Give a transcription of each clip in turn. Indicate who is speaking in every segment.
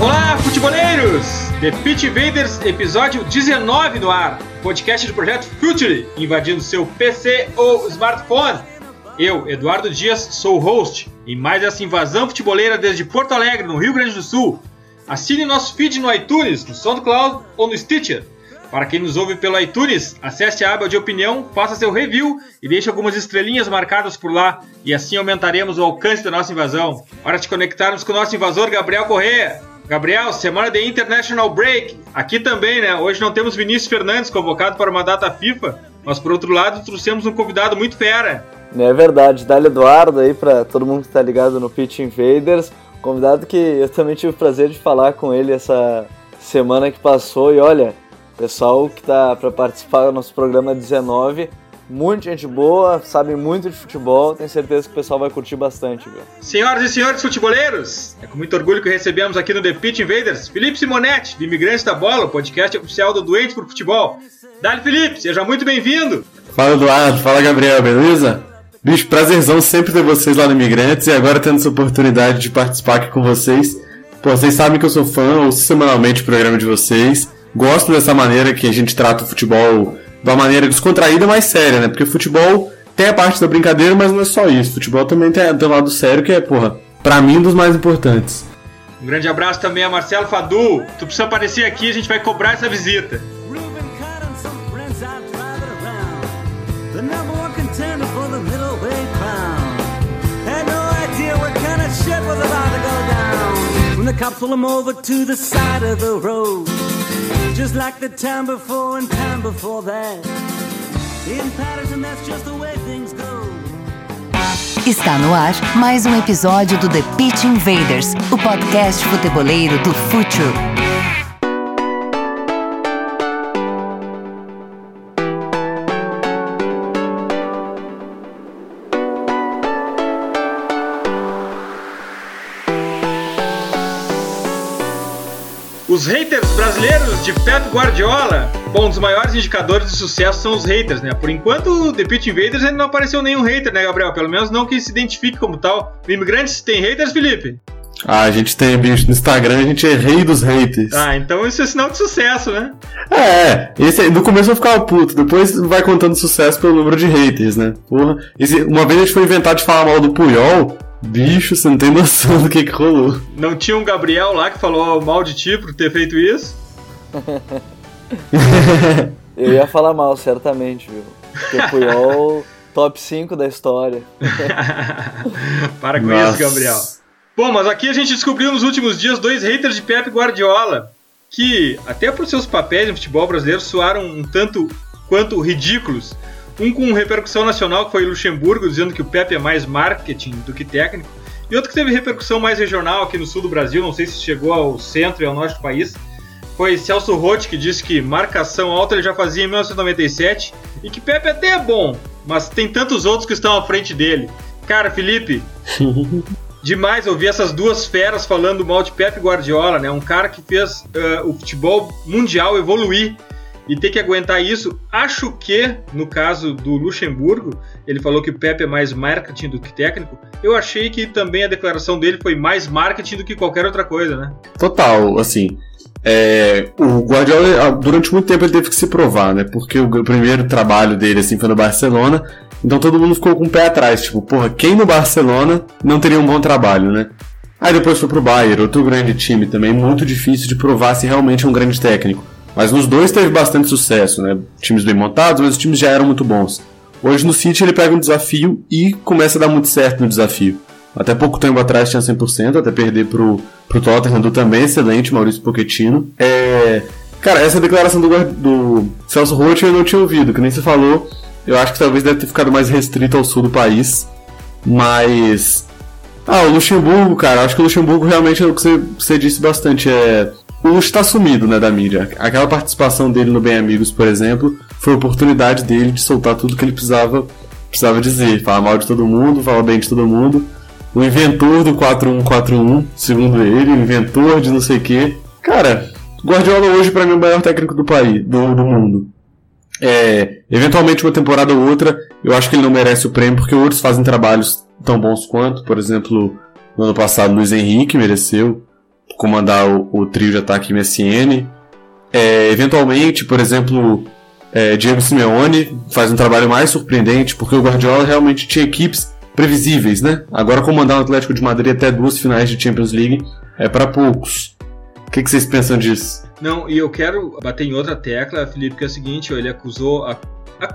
Speaker 1: Olá, futeboleiros! The Pitch Invaders, episódio 19 no ar. Podcast do projeto Future, invadindo seu PC ou smartphone. Eu, Eduardo Dias, sou o host em mais essa invasão futeboleira desde Porto Alegre, no Rio Grande do Sul. Assine nosso feed no iTunes, no SoundCloud ou no Stitcher. Para quem nos ouve pelo iTunes, acesse a aba de opinião, faça seu review e deixe algumas estrelinhas marcadas por lá, e assim aumentaremos o alcance da nossa invasão. Hora de conectarmos com o nosso invasor Gabriel Corrêa. Gabriel, semana de International Break. Aqui também, né? Hoje não temos Vinícius Fernandes convocado para uma data FIFA, mas por outro lado trouxemos um convidado muito fera.
Speaker 2: É verdade, Dali Eduardo aí para todo mundo que está ligado no Pitch Invaders. Convidado que eu também tive o prazer de falar com ele essa semana que passou e olha, pessoal que tá para participar do nosso programa 19. Muita gente boa, sabe muito de futebol, tenho certeza que o pessoal vai curtir bastante, viu?
Speaker 1: Senhoras e senhores futeboleiros, é com muito orgulho que recebemos aqui no The Pitch Invaders Felipe Simonetti, do Imigrantes da Bola, o podcast oficial do Doente por Futebol. Dali Felipe, seja muito bem-vindo!
Speaker 3: Fala Eduardo, fala Gabriel, beleza? Bicho, prazerzão sempre ter vocês lá no Imigrantes e agora tendo essa oportunidade de participar aqui com vocês. Pô, vocês sabem que eu sou fã, ouço semanalmente o programa de vocês gosto dessa maneira que a gente trata o futebol de uma maneira descontraída, mas séria, né? Porque futebol tem a parte da brincadeira, mas não é só isso. Futebol também tem, tem um lado sério que é, porra, pra mim, um dos mais importantes.
Speaker 1: Um grande abraço também a Marcelo Fadu. Tu precisa aparecer aqui, a gente vai cobrar essa visita. When the cops pull them over to the side of the road just like the time before and time before that. In Patterson, that's just the way things go.
Speaker 4: Está no ar mais um episódio do The Pitch Invaders, o podcast futeboleiro do Futuro.
Speaker 1: Os haters brasileiros de Pep Guardiola. Bom, um dos maiores indicadores de sucesso são os haters, né? Por enquanto, o The Pitch Invaders ainda não apareceu nenhum hater, né, Gabriel? Pelo menos não que se identifique como tal. O Imigrantes tem haters, Felipe?
Speaker 3: Ah, a gente tem, bicho, no Instagram a gente é rei dos haters.
Speaker 1: Ah, então isso é sinal de sucesso, né?
Speaker 3: É, esse, no começo eu ficava puto, depois vai contando sucesso pelo número de haters, né? Porra, esse, uma vez a gente foi inventar de falar mal do Puyol, Bicho, você não tem noção do que, que rolou.
Speaker 1: Não tinha um Gabriel lá que falou mal de ti por ter feito isso?
Speaker 2: Eu ia falar mal, certamente, viu? Porque Puyol, top 5 da história.
Speaker 1: Para com Nossa. isso, Gabriel. Bom, mas aqui a gente descobriu nos últimos dias dois haters de Pep Guardiola, que, até por seus papéis no futebol brasileiro, soaram um tanto quanto ridículos. Um com repercussão nacional, que foi Luxemburgo, dizendo que o Pepe é mais marketing do que técnico. E outro que teve repercussão mais regional aqui no sul do Brasil, não sei se chegou ao centro e ao norte do país, foi Celso Rotti, que disse que marcação alta ele já fazia em 1997 e que Pepe até é bom, mas tem tantos outros que estão à frente dele. Cara, Felipe, demais ouvir essas duas feras falando mal de Pepe Guardiola, né? Um cara que fez uh, o futebol mundial evoluir e ter que aguentar isso. Acho que, no caso do Luxemburgo, ele falou que o Pepe é mais marketing do que técnico. Eu achei que também a declaração dele foi mais marketing do que qualquer outra coisa, né?
Speaker 3: Total, assim. É, o Guardiola, ah, durante muito tempo, ele teve que se provar, né? Porque o primeiro trabalho dele, assim, foi no Barcelona. Então todo mundo ficou com o pé atrás. Tipo, porra, quem no Barcelona não teria um bom trabalho, né? Aí depois foi pro Bayern, outro grande time também, muito difícil de provar se realmente é um grande técnico. Mas nos dois teve bastante sucesso, né? Times bem montados, mas os times já eram muito bons. Hoje no City ele pega um desafio e começa a dar muito certo no desafio. Até pouco tempo atrás tinha 100%, até perder pro, pro Tottenham do também excelente Maurício Pochettino. É... Cara, essa declaração do, do Celso Roth eu não tinha ouvido, que nem você falou. Eu acho que talvez deve ter ficado mais restrito ao sul do país. Mas. Ah, o Luxemburgo, cara, acho que o Luxemburgo realmente é o que você, você disse bastante. É o está sumido né, da mídia. Aquela participação dele no Bem Amigos, por exemplo, foi a oportunidade dele de soltar tudo que ele precisava, precisava dizer. Falar mal de todo mundo, falar bem de todo mundo. O inventor do 4141, segundo ele, o inventor de não sei o quê. Cara, Guardiola hoje para mim é o maior técnico do país, do, do mundo. É, eventualmente uma temporada ou outra, eu acho que ele não merece o prêmio porque outros fazem trabalhos tão bons quanto, por exemplo, no ano passado Luiz Henrique mereceu, comandar o, o trio de ataque MSN. É, eventualmente, por exemplo, é, Diego Simeone faz um trabalho mais surpreendente, porque o Guardiola realmente tinha equipes previsíveis, né? Agora comandar o Atlético de Madrid até duas finais de Champions League é para poucos. O que, que, vocês pensam disso?
Speaker 1: Não, e eu quero bater em outra tecla, Felipe, que é o seguinte, ele acusou a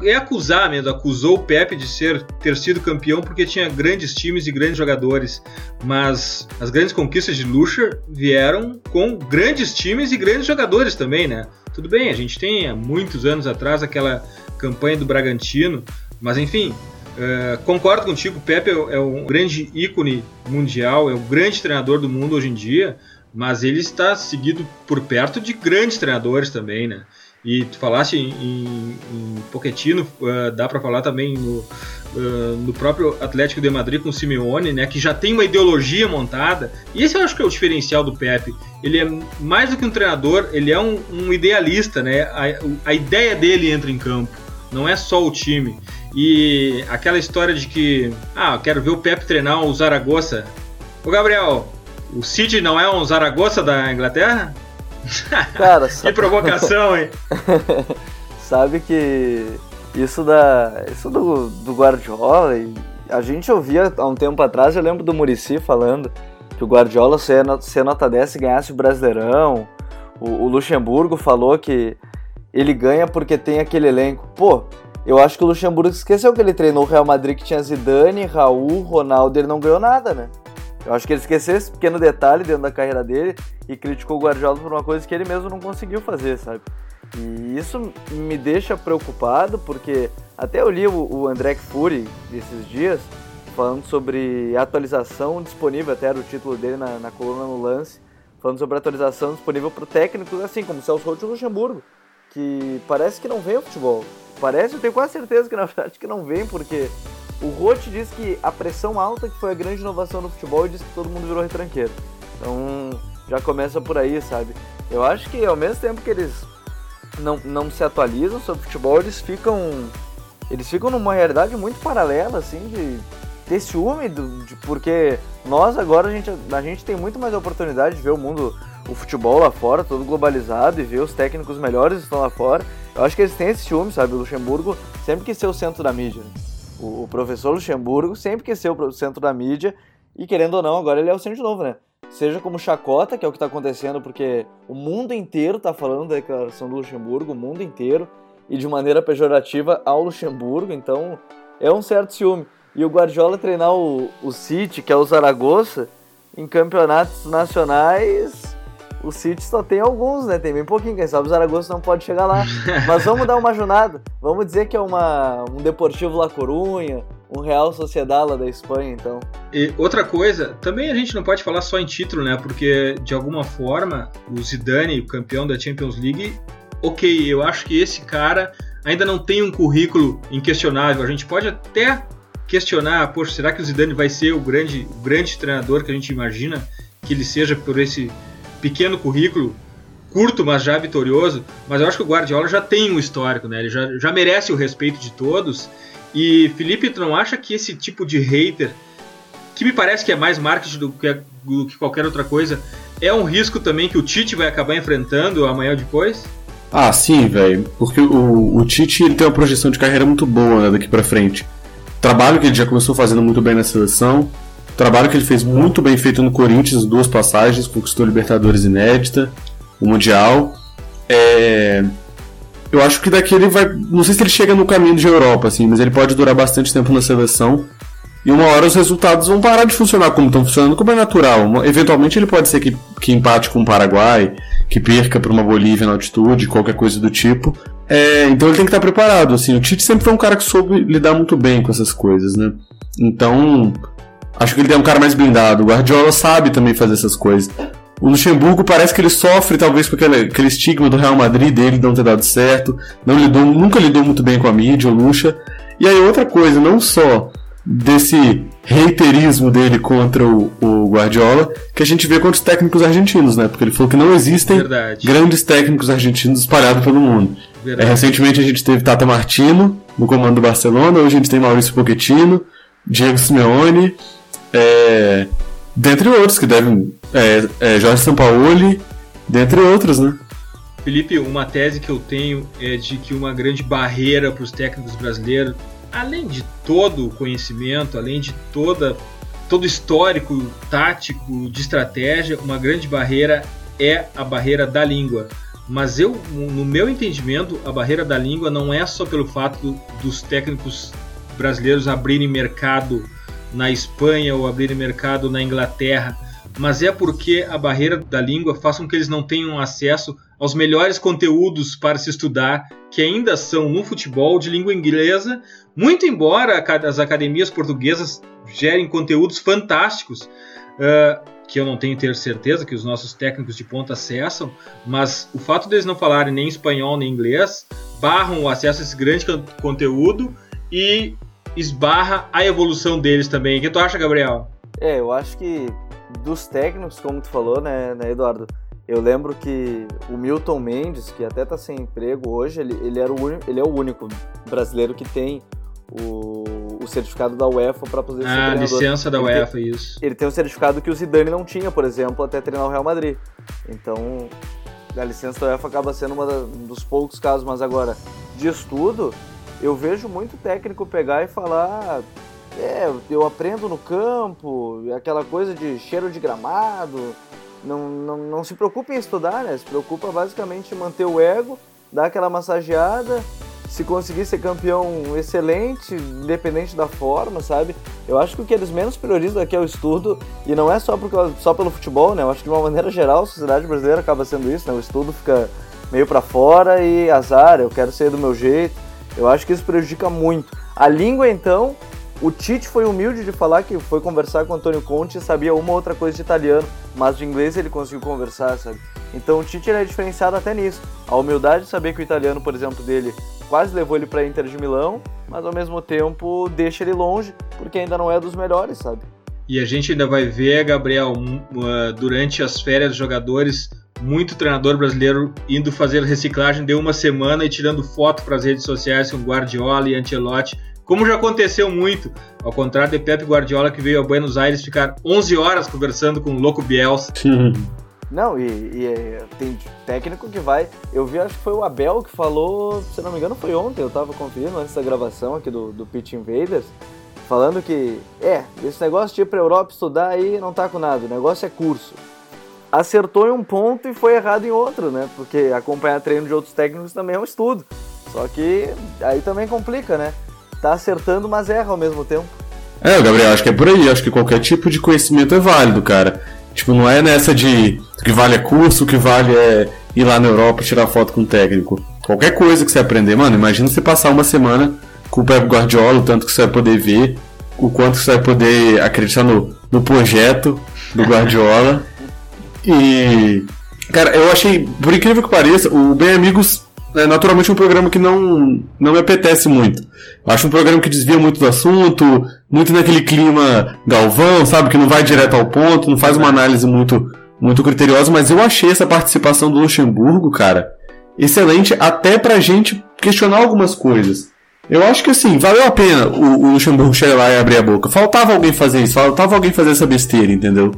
Speaker 1: é acusar mesmo, acusou o Pepe de ser ter sido campeão porque tinha grandes times e grandes jogadores, mas as grandes conquistas de Lucha vieram com grandes times e grandes jogadores também, né? Tudo bem, a gente tem há muitos anos atrás aquela campanha do Bragantino, mas enfim, uh, concordo contigo, o Pepe é, é um grande ícone mundial, é o grande treinador do mundo hoje em dia, mas ele está seguido por perto de grandes treinadores também, né? E tu falaste em, em, em Pochettino, uh, dá para falar também no, uh, no próprio Atlético de Madrid com o Simeone, né, que já tem uma ideologia montada. E esse eu acho que é o diferencial do Pepe. Ele é mais do que um treinador, ele é um, um idealista, né? A, a ideia dele entra em campo, não é só o time. E aquela história de que, ah, quero ver o Pepe treinar o Zaragoza. Ô Gabriel, o City não é um Zaragoza da Inglaterra? Cara, que provocação, hein?
Speaker 2: sabe que isso da isso do, do Guardiola, a gente ouvia há um tempo atrás, eu lembro do Murici falando que o Guardiola ser, ser nota 10 e ganhasse o Brasileirão. O, o Luxemburgo falou que ele ganha porque tem aquele elenco. Pô, eu acho que o Luxemburgo esqueceu que ele treinou o Real Madrid que tinha Zidane, Raul, Ronaldo, ele não ganhou nada, né? Eu acho que ele esqueceu esse pequeno detalhe dentro da carreira dele e criticou o Guardiola por uma coisa que ele mesmo não conseguiu fazer, sabe? E isso me deixa preocupado porque até eu li o, o André Fury esses dias falando sobre atualização disponível, até era o título dele na, na coluna no lance, falando sobre atualização disponível para técnicos assim como Celso Roth e Luxemburgo, que parece que não vem o futebol. Parece, eu tenho quase certeza que na verdade que não vem, porque o Roth diz que a pressão alta que foi a grande inovação no futebol e diz que todo mundo virou retranqueiro. Então já começa por aí, sabe? Eu acho que ao mesmo tempo que eles não, não se atualizam sobre futebol, eles ficam. Eles ficam numa realidade muito paralela, assim, de ter ciúme, do, de, porque nós agora a gente, a gente tem muito mais oportunidade de ver o mundo, o futebol lá fora, todo globalizado, e ver os técnicos melhores que estão lá fora. Eu acho que eles têm esse ciúme, sabe? O Luxemburgo sempre quis ser o centro da mídia. O, o professor Luxemburgo sempre quis ser o centro da mídia, e querendo ou não, agora ele é o centro de novo, né? Seja como chacota, que é o que está acontecendo, porque o mundo inteiro está falando da declaração do Luxemburgo, o mundo inteiro, e de maneira pejorativa ao Luxemburgo, então é um certo ciúme. E o Guardiola treinar o, o City, que é o Zaragoza, em campeonatos nacionais o City só tem alguns, né? Tem bem pouquinho, quem sabe o Zaragoza não pode chegar lá. Mas vamos dar uma jornada. Vamos dizer que é uma, um Deportivo La Corunha, um Real Sociedad lá da Espanha, então.
Speaker 1: E outra coisa, também a gente não pode falar só em título, né? Porque de alguma forma o Zidane, o campeão da Champions League, ok, eu acho que esse cara ainda não tem um currículo inquestionável. A gente pode até questionar, poxa, será que o Zidane vai ser o grande, o grande treinador que a gente imagina que ele seja por esse pequeno currículo, curto, mas já vitorioso. Mas eu acho que o Guardiola já tem um histórico, né? Ele já, já merece o respeito de todos. E Felipe, tu não acha que esse tipo de hater, que me parece que é mais marketing do que, do que qualquer outra coisa, é um risco também que o Tite vai acabar enfrentando amanhã ou depois?
Speaker 3: Ah, sim, velho. Porque o, o Tite ele tem uma projeção de carreira muito boa né, daqui para frente. Trabalho que ele já começou fazendo muito bem na seleção, Trabalho que ele fez muito bem feito no Corinthians, duas passagens, conquistou Libertadores inédita, o Mundial. É... Eu acho que daqui ele vai. Não sei se ele chega no caminho de Europa, assim, mas ele pode durar bastante tempo na seleção. E uma hora os resultados vão parar de funcionar como estão funcionando, como é natural. Eventualmente ele pode ser que, que empate com o Paraguai, que perca para uma Bolívia na altitude, qualquer coisa do tipo. É, então ele tem que estar preparado. Assim, o Tite sempre foi um cara que soube lidar muito bem com essas coisas, né? Então, Acho que ele é um cara mais blindado. O Guardiola sabe também fazer essas coisas. O Luxemburgo parece que ele sofre talvez com aquele, aquele estigma do Real Madrid dele não ter dado certo. Não lidou, nunca lidou muito bem com a mídia, o Luxa. E aí outra coisa, não só desse reiterismo dele contra o, o, Guardiola, que a gente vê contra os técnicos argentinos, né? Porque ele falou que não existem Verdade. grandes técnicos argentinos espalhados pelo mundo. É, recentemente a gente teve Tata Martino no comando do Barcelona, hoje a gente tem Maurício Pochettino, Diego Simeone, é, dentre outros que devem é, é, Jorge Sampaoli, dentre outros, né?
Speaker 1: Felipe, uma tese que eu tenho é de que uma grande barreira para os técnicos brasileiros, além de todo o conhecimento, além de toda todo histórico tático de estratégia, uma grande barreira é a barreira da língua. Mas eu, no meu entendimento, a barreira da língua não é só pelo fato do, dos técnicos brasileiros abrirem mercado na Espanha ou abrirem mercado na Inglaterra, mas é porque a barreira da língua faz com que eles não tenham acesso aos melhores conteúdos para se estudar, que ainda são no futebol de língua inglesa, muito embora as academias portuguesas gerem conteúdos fantásticos. Uh, que eu não tenho ter certeza que os nossos técnicos de ponta acessam, mas o fato deles não falarem nem espanhol nem inglês barram o acesso a esse grande conteúdo e esbarra a evolução deles também. O que tu acha, Gabriel?
Speaker 2: É, eu acho que dos técnicos, como tu falou, né, né Eduardo? Eu lembro que o Milton Mendes, que até tá sem emprego hoje, ele, ele, era o, ele é o único brasileiro que tem o, o certificado da UEFA para poder
Speaker 1: ah, ser treinador. licença da
Speaker 2: ele
Speaker 1: UEFA,
Speaker 2: tem,
Speaker 1: isso.
Speaker 2: Ele tem um certificado que o Zidane não tinha, por exemplo, até treinar o Real Madrid. Então, a licença da UEFA acaba sendo um dos poucos casos, mas agora, de estudo, eu vejo muito técnico pegar e falar é, eu aprendo no campo, aquela coisa de cheiro de gramado. Não, não, não se preocupe em estudar, né? Se preocupa basicamente em manter o ego, dar aquela massageada se conseguir ser campeão excelente, independente da forma, sabe? Eu acho que o que eles menos priorizam aqui é o estudo, e não é só, porque, só pelo futebol, né? Eu acho que de uma maneira geral a sociedade brasileira acaba sendo isso, né? O estudo fica meio para fora e azar, eu quero ser do meu jeito. Eu acho que isso prejudica muito. A língua, então, o Tite foi humilde de falar que foi conversar com o Antônio Conte e sabia uma outra coisa de italiano, mas de inglês ele conseguiu conversar, sabe? Então o Tite é diferenciado até nisso. A humildade de saber que o italiano, por exemplo, dele quase levou ele para Inter de Milão, mas ao mesmo tempo deixa ele longe, porque ainda não é dos melhores, sabe?
Speaker 1: E a gente ainda vai ver, Gabriel, durante as férias jogadores, muito treinador brasileiro indo fazer reciclagem de uma semana e tirando foto para as redes sociais com Guardiola e Ancelotti, como já aconteceu muito, ao contrário de Pepe Guardiola que veio a Buenos Aires ficar 11 horas conversando com o Louco Bielsa.
Speaker 2: Não, e, e, é, tem técnico que vai. Eu vi, acho que foi o Abel que falou, se não me engano, foi ontem, eu tava conferindo antes da gravação aqui do, do Pitch Invaders, falando que, é, esse negócio de ir pra Europa estudar aí não tá com nada, o negócio é curso. Acertou em um ponto e foi errado em outro, né? Porque acompanhar treino de outros técnicos também é um estudo. Só que aí também complica, né? Tá acertando, mas erra ao mesmo tempo.
Speaker 3: É, Gabriel, acho que é por aí. Acho que qualquer tipo de conhecimento é válido, cara. Tipo, não é nessa de o que vale é curso, o que vale é ir lá na Europa e tirar foto com o técnico. Qualquer coisa que você aprender, mano, imagina você passar uma semana com o Pep Guardiola, o tanto que você vai poder ver, o quanto você vai poder acreditar no, no projeto do Guardiola. e. Cara, eu achei, por incrível que pareça, o Bem Amigos é naturalmente um programa que não, não me apetece muito. Eu acho um programa que desvia muito do assunto, muito naquele clima galvão, sabe? Que não vai direto ao ponto, não faz uma análise muito, muito criteriosa, mas eu achei essa participação do Luxemburgo, cara, excelente até pra gente questionar algumas coisas. Eu acho que assim, valeu a pena o, o Luxemburgo chegar lá e abrir a boca. Faltava alguém fazer isso, faltava alguém fazer essa besteira, entendeu?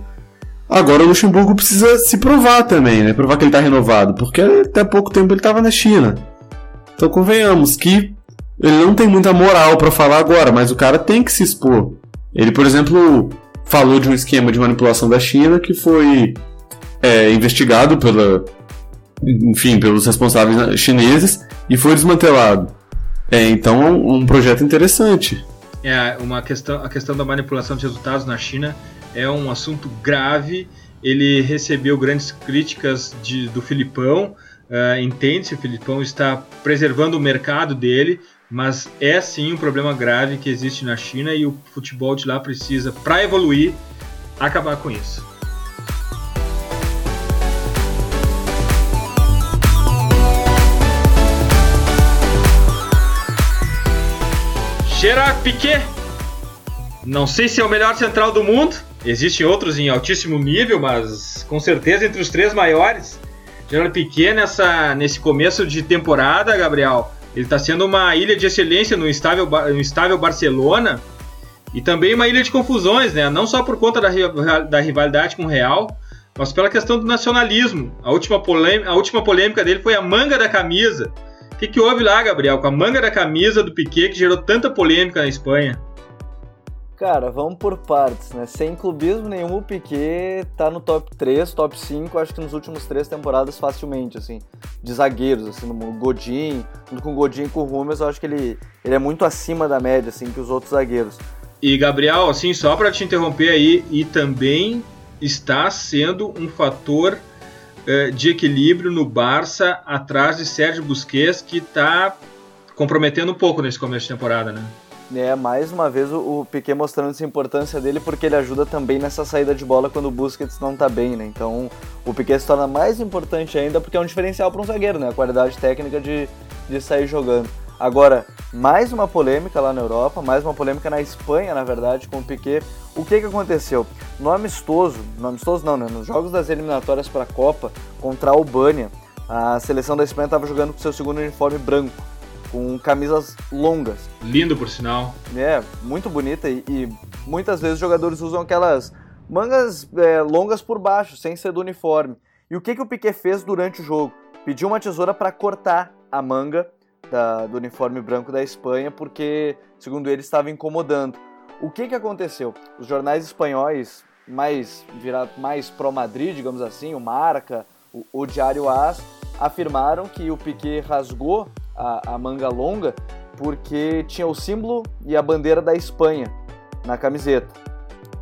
Speaker 3: Agora o Luxemburgo precisa se provar também, né? Provar que ele está renovado, porque até pouco tempo ele estava na China. Então convenhamos que ele não tem muita moral para falar agora, mas o cara tem que se expor. Ele, por exemplo, falou de um esquema de manipulação da China que foi é, investigado pela, enfim, pelos responsáveis chineses e foi desmantelado. É, então um projeto interessante.
Speaker 1: É uma questão, a questão da manipulação de resultados na China é um assunto grave. Ele recebeu grandes críticas de, do Filipão. Uh, Entende-se, o Filipão está preservando o mercado dele, mas é sim um problema grave que existe na China e o futebol de lá precisa, para evoluir, acabar com isso. Gerard Piquet, não sei se é o melhor central do mundo, Existem outros em altíssimo nível, mas com certeza entre os três maiores. Gerard Piquet nessa, nesse começo de temporada, Gabriel, ele está sendo uma ilha de excelência no estável, no estável Barcelona e também uma ilha de confusões, né? Não só por conta da, da rivalidade com o Real, mas pela questão do nacionalismo. A última, polêmica, a última polêmica dele foi a manga da camisa. O que, que houve lá, Gabriel, com a manga da camisa do Piquet que gerou tanta polêmica na Espanha?
Speaker 2: Cara, vamos por partes, né? Sem clubismo nenhum, o Piquet tá no top 3, top 5, acho que nos últimos três temporadas facilmente, assim, de zagueiros, assim, no Godin, junto com o Godin e com o Rumes, eu acho que ele, ele é muito acima da média, assim, que os outros zagueiros.
Speaker 1: E, Gabriel, assim, só para te interromper aí, e também está sendo um fator uh, de equilíbrio no Barça, atrás de Sérgio Busquets, que tá comprometendo um pouco nesse começo de temporada, né?
Speaker 2: É, mais uma vez o, Piquet mostrando essa importância dele porque ele ajuda também nessa saída de bola quando o Busquets não tá bem, né? Então o Piquet se torna mais importante ainda porque é um diferencial para um zagueiro, né? A qualidade técnica de, de sair jogando. Agora, mais uma polêmica lá na Europa, mais uma polêmica na Espanha, na verdade, com o Piquet. O que, que aconteceu? No amistoso, no amistoso não, né? Nos jogos das eliminatórias para a Copa contra a Albânia, a seleção da Espanha estava jogando com seu segundo uniforme branco com camisas longas.
Speaker 1: Lindo, por sinal.
Speaker 2: É, muito bonita e, e muitas vezes os jogadores usam aquelas mangas é, longas por baixo, sem ser do uniforme. E o que, que o Piquet fez durante o jogo? Pediu uma tesoura para cortar a manga da, do uniforme branco da Espanha, porque, segundo ele, estava incomodando. O que, que aconteceu? Os jornais espanhóis mais virado mais pró-Madrid, digamos assim, o Marca, o, o Diário AS, afirmaram que o Piquet rasgou a, a manga longa porque tinha o símbolo e a bandeira da Espanha na camiseta,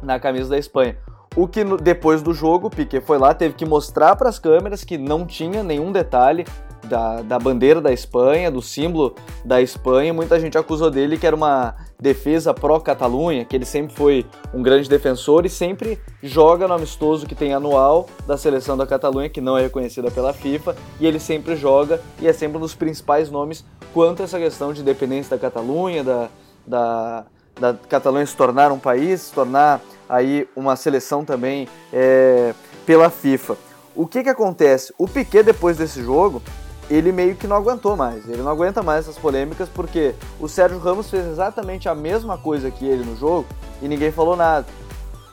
Speaker 2: na camisa da Espanha. O que depois do jogo, Piquet foi lá, teve que mostrar para as câmeras que não tinha nenhum detalhe da, da bandeira da Espanha, do símbolo da Espanha. Muita gente acusou dele que era uma defesa pró-Catalunha, que ele sempre foi um grande defensor e sempre joga no amistoso que tem anual da seleção da Catalunha, que não é reconhecida pela FIFA, e ele sempre joga e é sempre um dos principais nomes quanto a essa questão de independência da Catalunha, da, da, da Catalunha se tornar um país, se tornar aí uma seleção também é, pela FIFA. O que que acontece? O Piquet depois desse jogo, ele meio que não aguentou mais. Ele não aguenta mais essas polêmicas porque o Sérgio Ramos fez exatamente a mesma coisa que ele no jogo e ninguém falou nada.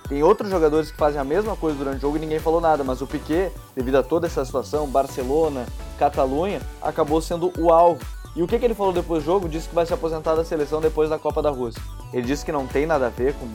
Speaker 2: Tem outros jogadores que fazem a mesma coisa durante o jogo e ninguém falou nada, mas o Piquet, devido a toda essa situação, Barcelona, Catalunha, acabou sendo o alvo. E o que, que ele falou depois do jogo? Disse que vai se aposentar da seleção depois da Copa da Rússia. Ele disse que não tem nada a ver com,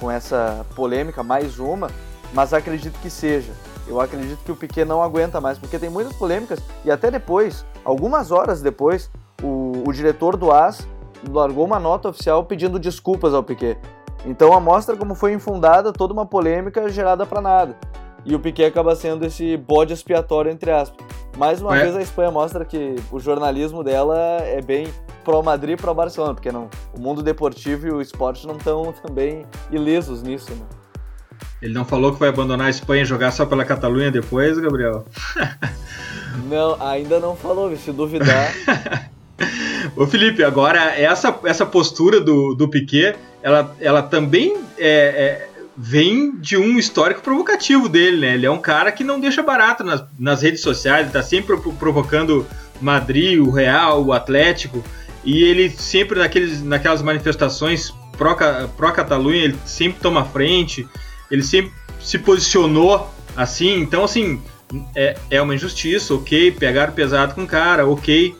Speaker 2: com essa polêmica, mais uma, mas acredito que seja. Eu acredito que o Piquet não aguenta mais, porque tem muitas polêmicas e até depois, algumas horas depois, o, o diretor do AS largou uma nota oficial pedindo desculpas ao Piquet. Então mostra como foi infundada toda uma polêmica gerada para nada. E o Piquet acaba sendo esse bode expiatório, entre aspas. Mais uma é. vez a Espanha mostra que o jornalismo dela é bem pró-Madrid e pró-Barcelona, porque não, o mundo deportivo e o esporte não estão também ilesos nisso. Né?
Speaker 1: Ele não falou que vai abandonar a Espanha e jogar só pela Catalunha depois, Gabriel?
Speaker 2: não, ainda não falou, se duvidar.
Speaker 1: Ô Felipe, agora essa, essa postura do, do Piquet, ela, ela também é, é, vem de um histórico provocativo dele, né? Ele é um cara que não deixa barato nas, nas redes sociais, ele tá sempre provocando Madrid, o Real, o Atlético, e ele sempre naqueles, naquelas manifestações pró-Catalunha, pró ele sempre toma frente, ele sempre se posicionou assim, então assim, é, é uma injustiça, ok, pegaram pesado com o cara, ok.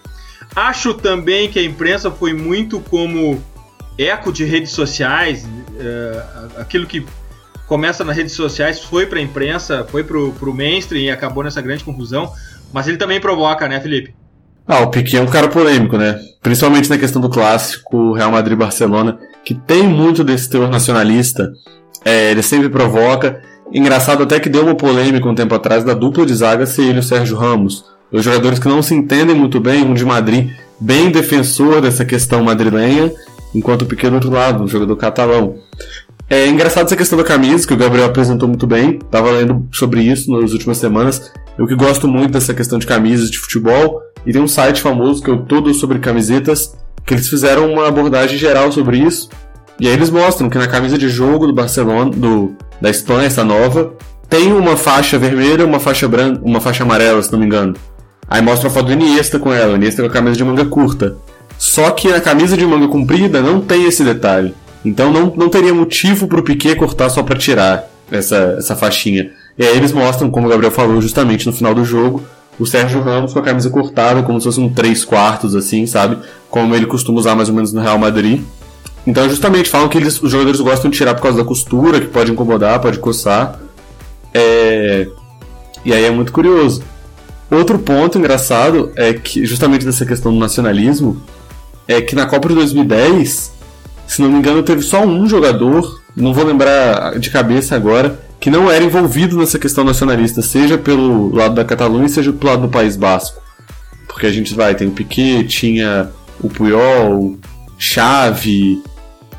Speaker 1: Acho também que a imprensa foi muito como eco de redes sociais, é, aquilo que começa nas redes sociais foi para a imprensa, foi para o mainstream e acabou nessa grande confusão, mas ele também provoca, né, Felipe?
Speaker 3: Ah, o Piquet é um cara polêmico, né? Principalmente na questão do clássico Real Madrid-Barcelona, que tem muito desse teor nacionalista é, ele sempre provoca. Engraçado até que deu uma polêmica um tempo atrás da dupla de zaga ser ele e o Sérgio Ramos. Os jogadores que não se entendem muito bem, um de Madrid, bem defensor dessa questão madrilenha, enquanto o Piquet do outro lado, um jogador catalão. É engraçado essa questão da camisa, que o Gabriel apresentou muito bem, estava lendo sobre isso nas últimas semanas. Eu que gosto muito dessa questão de camisas de futebol, e tem um site famoso que é o Todo Sobre Camisetas, que eles fizeram uma abordagem geral sobre isso, e aí eles mostram que na camisa de jogo do Barcelona, do, da Espanha, essa nova, tem uma faixa vermelha, uma faixa branca, uma faixa amarela, se não me engano. Aí mostra a foto do Iniesta com ela, Iniesta com a camisa de manga curta. Só que na camisa de manga comprida não tem esse detalhe. Então não, não teria motivo para o Piquet cortar só para tirar essa, essa faixinha. E aí eles mostram, como o Gabriel falou, justamente no final do jogo, o Sérgio Ramos com a camisa cortada, como se fosse um 3 quartos, assim, sabe? Como ele costuma usar mais ou menos no Real Madrid. Então, justamente, falam que eles, os jogadores gostam de tirar por causa da costura, que pode incomodar, pode coçar. É... E aí é muito curioso. Outro ponto engraçado é que, justamente dessa questão do nacionalismo, é que na Copa de 2010, se não me engano, teve só um jogador, não vou lembrar de cabeça agora, que não era envolvido nessa questão nacionalista, seja pelo lado da Catalunha, seja pelo lado do País Basco. Porque a gente vai, tem o Piquet, tinha o Puyol, Xavi,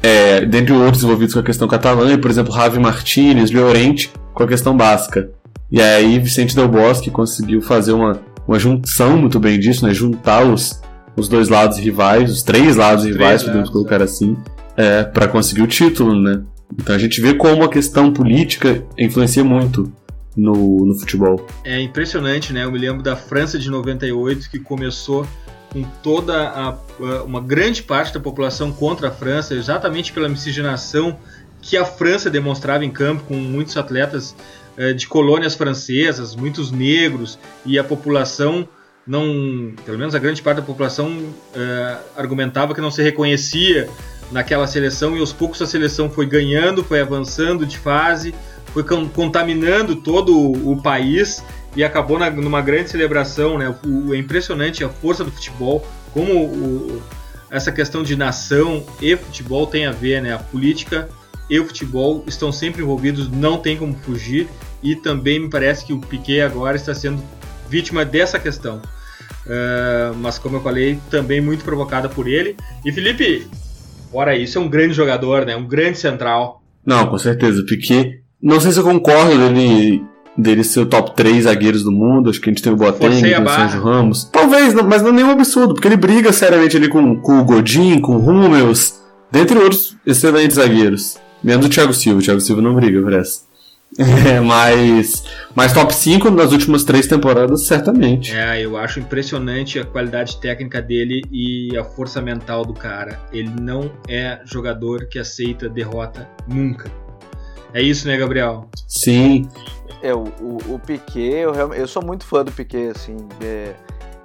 Speaker 3: é, dentre outros envolvidos com a questão catalã, por exemplo, Javi Martinez, Llorente, com a questão basca. E aí Vicente Del Bosque conseguiu fazer uma, uma junção muito bem disso, né? Juntar os, os dois lados rivais, os três lados três rivais, podemos colocar assim, é, para conseguir o título, né? Então a gente vê como a questão política influencia muito no, no futebol.
Speaker 1: É impressionante, né? Eu me lembro da França de 98 que começou com toda a, uma grande parte da população contra a França, exatamente pela miscigenação que a França demonstrava em campo, com muitos atletas eh, de colônias francesas, muitos negros e a população não, pelo menos a grande parte da população eh, argumentava que não se reconhecia naquela seleção e aos poucos a seleção foi ganhando, foi avançando de fase, foi contaminando todo o país e acabou na, numa grande celebração. Né? O, é impressionante a força do futebol, como o, essa questão de nação e futebol tem a ver, né? A política e o futebol estão sempre envolvidos, não tem como fugir. E também me parece que o Piquet agora está sendo vítima dessa questão. Uh, mas como eu falei, também muito provocada por ele. E Felipe, Fora isso, é um grande jogador, né? Um grande central.
Speaker 3: Não, com certeza. Piquet. Não sei se eu concordo dele, dele ser o top 3 zagueiros do mundo. Acho que a gente tem o Boateng, tem o Sérgio Ramos. Talvez, mas não é nenhum absurdo, porque ele briga seriamente ali com, com o Godin, com o Hummels, dentre outros excelentes zagueiros. Menos o Thiago Silva. O Thiago Silva não briga, parece. É, mas, mas top 5 nas últimas três temporadas, certamente.
Speaker 1: É, eu acho impressionante a qualidade técnica dele e a força mental do cara. Ele não é jogador que aceita derrota nunca. É isso, né, Gabriel?
Speaker 3: Sim.
Speaker 2: É, o, o, o Piquet, eu, eu sou muito fã do Piquet, assim. É,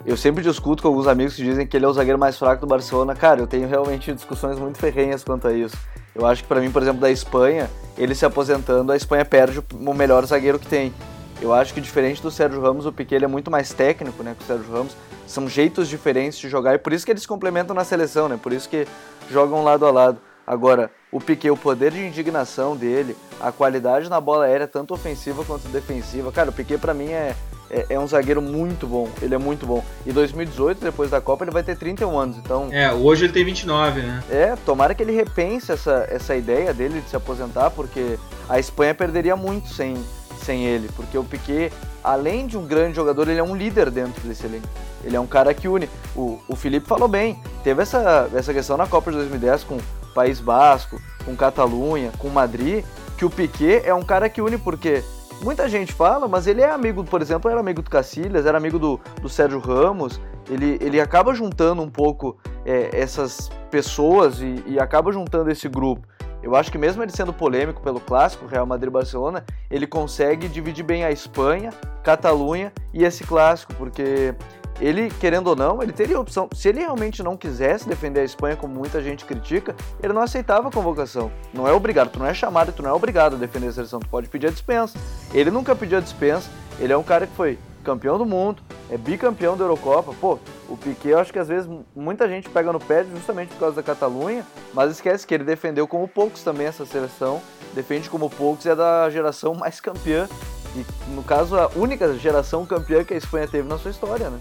Speaker 2: eu sempre discuto com alguns amigos que dizem que ele é o zagueiro mais fraco do Barcelona. Cara, eu tenho realmente discussões muito ferrenhas quanto a isso. Eu acho que para mim, por exemplo, da Espanha, ele se aposentando, a Espanha perde o melhor zagueiro que tem. Eu acho que diferente do Sérgio Ramos, o Piquet ele é muito mais técnico, né, que o Sérgio Ramos. São jeitos diferentes de jogar e por isso que eles complementam na seleção, né? Por isso que jogam lado a lado. Agora, o Piquet, o poder de indignação dele, a qualidade na bola aérea, tanto ofensiva quanto defensiva. Cara, o Piquet para mim é, é, é, um zagueiro muito bom. Ele é muito bom. E 2018, depois da Copa, ele vai ter 31 anos. Então.
Speaker 1: É, hoje ele tem 29, né?
Speaker 2: É, tomara que ele repense essa, essa ideia dele de se aposentar, porque a Espanha perderia muito sem, sem ele. Porque o Piquet, além de um grande jogador, ele é um líder dentro desse elenco. Ele é um cara que une. O, o Felipe falou bem. Teve essa, essa questão na Copa de 2010 com País Basco, com Catalunha, com Madrid, que o Piquet é um cara que une porque muita gente fala, mas ele é amigo, por exemplo, era amigo do Cacilhas, era amigo do, do Sérgio Ramos, ele, ele acaba juntando um pouco é, essas pessoas e, e acaba juntando esse grupo. Eu acho que mesmo ele sendo polêmico pelo clássico Real Madrid-Barcelona, ele consegue dividir bem a Espanha, Catalunha e esse clássico, porque ele, querendo ou não, ele teria opção. Se ele realmente não quisesse defender a Espanha, como muita gente critica, ele não aceitava a convocação. Não é obrigado, tu não é chamado, tu não é obrigado a defender a seleção, tu pode pedir a dispensa. Ele nunca pediu a dispensa, ele é um cara que foi campeão do mundo, é bicampeão da Eurocopa. Pô, o Piquet, eu acho que às vezes muita gente pega no pé justamente por causa da Catalunha, mas esquece que ele defendeu como poucos também essa seleção, defende como poucos e é da geração mais campeã. E, no caso, a única geração campeã que a Espanha teve na sua história, né?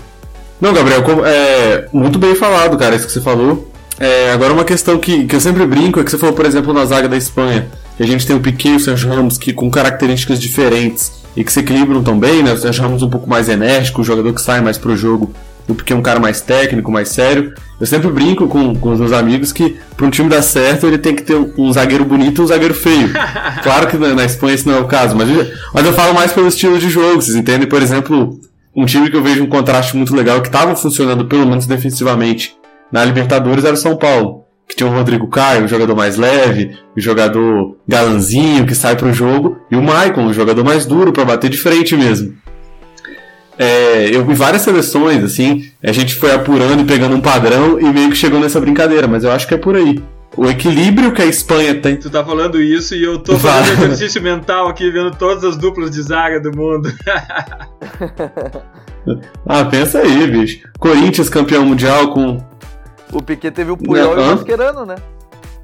Speaker 3: Não, Gabriel, é muito bem falado, cara, isso que você falou. É, agora uma questão que, que eu sempre brinco é que você falou, por exemplo, na zaga da Espanha, que a gente tem o Piquet e o Sérgio Ramos que com características diferentes e que se equilibram tão bem, né? O Sérgio Ramos um pouco mais enérgico, o jogador que sai mais pro jogo, o Piquet é um cara mais técnico, mais sério. Eu sempre brinco com, com os meus amigos que para um time dar certo ele tem que ter um zagueiro bonito e um zagueiro feio. Claro que na, na Espanha isso não é o caso, mas, mas eu falo mais pelo estilo de jogo, vocês entendem? Por exemplo, um time que eu vejo um contraste muito legal, que estava funcionando pelo menos defensivamente na Libertadores, era o São Paulo. que tinha o Rodrigo Caio, um jogador mais leve, um jogador galanzinho que sai pro jogo, e o Maicon, um jogador mais duro para bater de frente mesmo. É, eu vi várias seleções, assim, a gente foi apurando e pegando um padrão e meio que chegou nessa brincadeira, mas eu acho que é por aí. O equilíbrio que a Espanha tem.
Speaker 1: Tu tá falando isso e eu tô fazendo exercício mental aqui, vendo todas as duplas de zaga do mundo.
Speaker 3: ah, pensa aí, bicho. Corinthians campeão mundial com
Speaker 2: o Piquet teve o Puyol Não, e o Mascherano, né?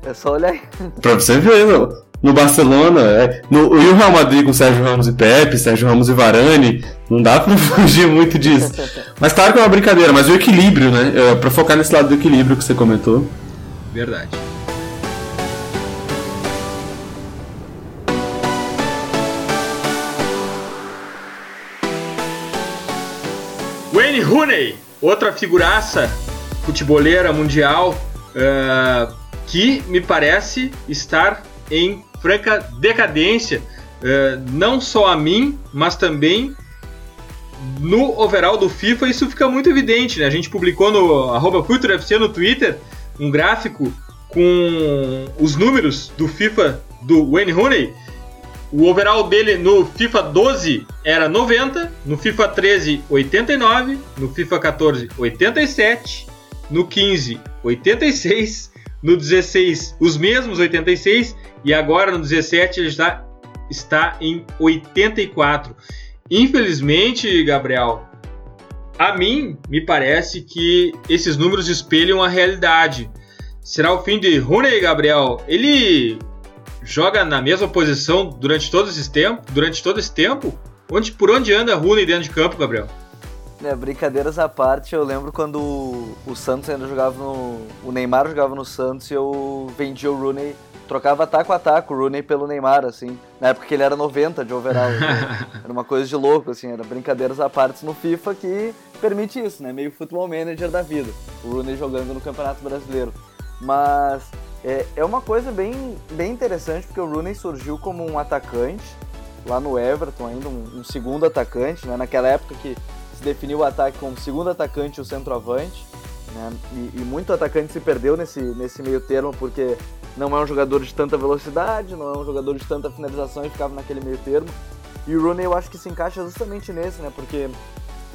Speaker 2: É só olhar aí.
Speaker 3: Pra você ver, meu. No Barcelona, é, no, e o Real Madrid com Sérgio Ramos e Pepe, Sérgio Ramos e Varane, não dá pra fugir muito disso. Mas claro que é uma brincadeira, mas o equilíbrio, né? É, pra focar nesse lado do equilíbrio que você comentou.
Speaker 1: Verdade. Rooney, outra figuraça futeboleira mundial uh, que me parece estar em franca decadência, uh, não só a mim, mas também no overall do FIFA. Isso fica muito evidente. Né? A gente publicou no FutureFC no Twitter um gráfico com os números do FIFA do Wayne Rooney. O overall dele no FIFA 12 era 90, no FIFA 13 89, no FIFA 14 87 no 15, 86, no 16, os mesmos 86, e agora no 17 ele já está em 84. Infelizmente, Gabriel, a mim me parece que esses números espelham a realidade. Será o fim de Rooney, Gabriel? Ele joga na mesma posição durante todo esse tempo? Durante todo esse tempo? Onde, por onde anda Rooney dentro de campo, Gabriel?
Speaker 2: É, brincadeiras à parte, eu lembro quando o Santos ainda jogava no. O Neymar jogava no Santos e eu vendia o Rooney, trocava ataco a ataco o Rooney pelo Neymar, assim. Na época que ele era 90 de overall. Né? era uma coisa de louco, assim, era brincadeiras à parte no FIFA que permite isso, né? Meio futebol manager da vida. O Rooney jogando no Campeonato Brasileiro. Mas é, é uma coisa bem, bem interessante porque o Rooney surgiu como um atacante lá no Everton, ainda um, um segundo atacante, né? Naquela época que definiu o ataque como segundo atacante e o centroavante. Né? E, e, muito atacante se perdeu nesse, nesse meio termo porque não é um jogador de tanta velocidade, não é um jogador de tanta finalização e ficava naquele meio termo. E o Rooney eu acho que se encaixa justamente nesse, né? Porque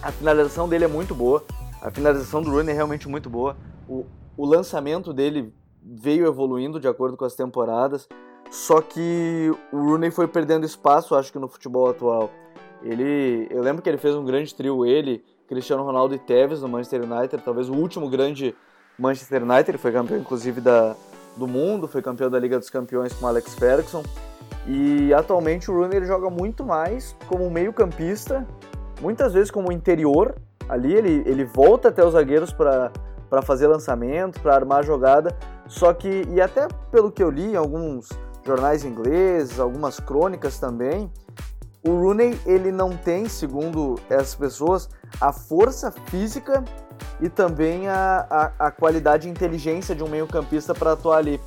Speaker 2: a finalização dele é muito boa, a finalização do Rooney é realmente muito boa. O, o lançamento dele veio evoluindo de acordo com as temporadas, só que o Rooney foi perdendo espaço, acho que no futebol atual. Ele, eu lembro que ele fez um grande trio, ele, Cristiano Ronaldo e Tevez no Manchester United, talvez o último grande Manchester United, ele foi campeão inclusive da, do mundo, foi campeão da Liga dos Campeões com Alex Ferguson. E atualmente o Rooney ele joga muito mais como meio-campista, muitas vezes como interior. Ali ele, ele volta até os zagueiros para fazer lançamento, para armar jogada. Só que, e até pelo que eu li em alguns jornais ingleses, algumas crônicas também, o Rooney ele não tem, segundo essas pessoas, a força física e também a, a, a qualidade e inteligência de um meio-campista para atuar ali.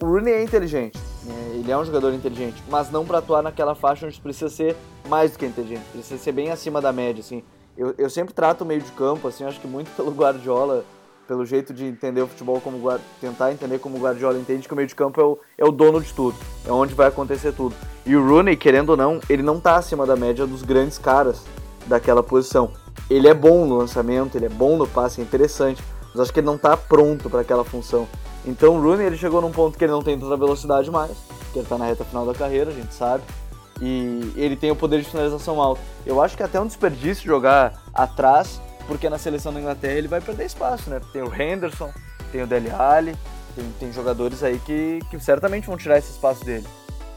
Speaker 2: O Rooney é inteligente, né? ele é um jogador inteligente, mas não para atuar naquela faixa onde precisa ser mais do que inteligente, precisa ser bem acima da média. Assim. Eu, eu sempre trato o meio de campo, assim, acho que muito pelo Guardiola pelo jeito de entender o futebol como tentar entender como o Guardiola entende que o meio de campo é o, é o dono de tudo, é onde vai acontecer tudo. E o Rooney, querendo ou não, ele não tá acima da média dos grandes caras daquela posição. Ele é bom no lançamento, ele é bom no passe, é interessante, mas acho que ele não tá pronto para aquela função. Então o Rooney ele chegou num ponto que ele não tem tanta velocidade mais, porque ele tá na reta final da carreira, a gente sabe. E ele tem o poder de finalização alto. Eu acho que é até um desperdício jogar atrás porque na seleção da Inglaterra ele vai perder espaço, né? Tem o Henderson, tem o Dele Alli, tem, tem jogadores aí que, que certamente vão tirar esse espaço dele.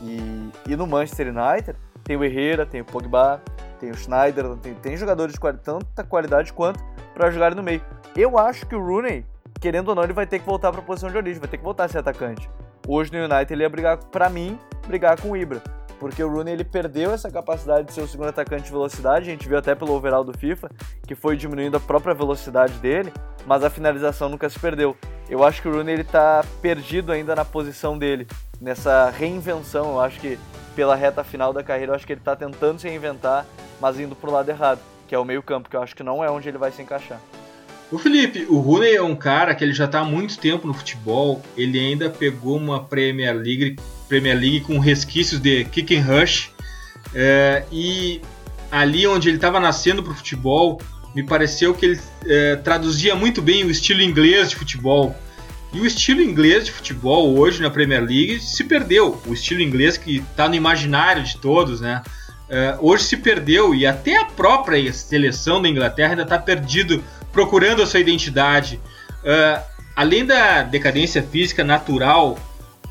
Speaker 2: E, e no Manchester United tem o Herrera, tem o Pogba, tem o Schneider, tem, tem jogadores de quali tanta qualidade quanto para jogar no meio. Eu acho que o Rooney, querendo ou não, ele vai ter que voltar para a posição de origem, vai ter que voltar a ser atacante. Hoje no United ele ia brigar, para mim, brigar com o Ibra porque o Rooney ele perdeu essa capacidade de ser o segundo atacante de velocidade, a gente viu até pelo overall do FIFA, que foi diminuindo a própria velocidade dele, mas a finalização nunca se perdeu. Eu acho que o Rooney ele tá perdido ainda na posição dele, nessa reinvenção, eu acho que pela reta final da carreira, eu acho que ele está tentando se reinventar, mas indo pro lado errado, que é o meio-campo, que eu acho que não é onde ele vai se encaixar.
Speaker 1: O Felipe, o Rooney é um cara que ele já está há muito tempo no futebol. Ele ainda pegou uma Premier League, Premier League com resquícios de kick and rush. É, e ali onde ele estava nascendo para o futebol, me pareceu que ele é, traduzia muito bem o estilo inglês de futebol. E o estilo inglês de futebol hoje na Premier League se perdeu. O estilo inglês que está no imaginário de todos, né? É, hoje se perdeu e até a própria seleção da Inglaterra ainda está perdido procurando a sua identidade. Uh, além da decadência física natural,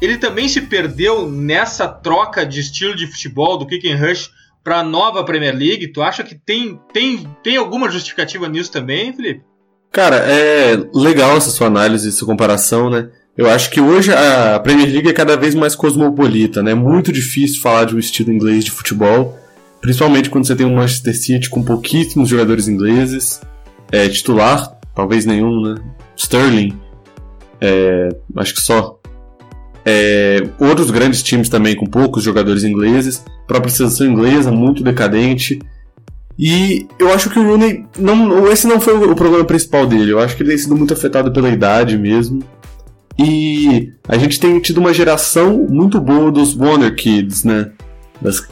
Speaker 1: ele também se perdeu nessa troca de estilo de futebol do kick and rush para a nova Premier League. Tu acha que tem, tem, tem alguma justificativa nisso também, Felipe?
Speaker 3: Cara, é legal essa sua análise, essa comparação, né? Eu acho que hoje a Premier League é cada vez mais cosmopolita, né? É muito difícil falar de um estilo inglês de futebol, principalmente quando você tem um Manchester City com pouquíssimos jogadores ingleses é, titular, talvez nenhum, né? Sterling, é, acho que só. É, outros grandes times também com poucos jogadores ingleses, própria seleção inglesa muito decadente. E eu acho que o Rooney, não, esse não foi o problema principal dele, eu acho que ele tem sido muito afetado pela idade mesmo. E a gente tem tido uma geração muito boa dos Wonder Kids, né? Das,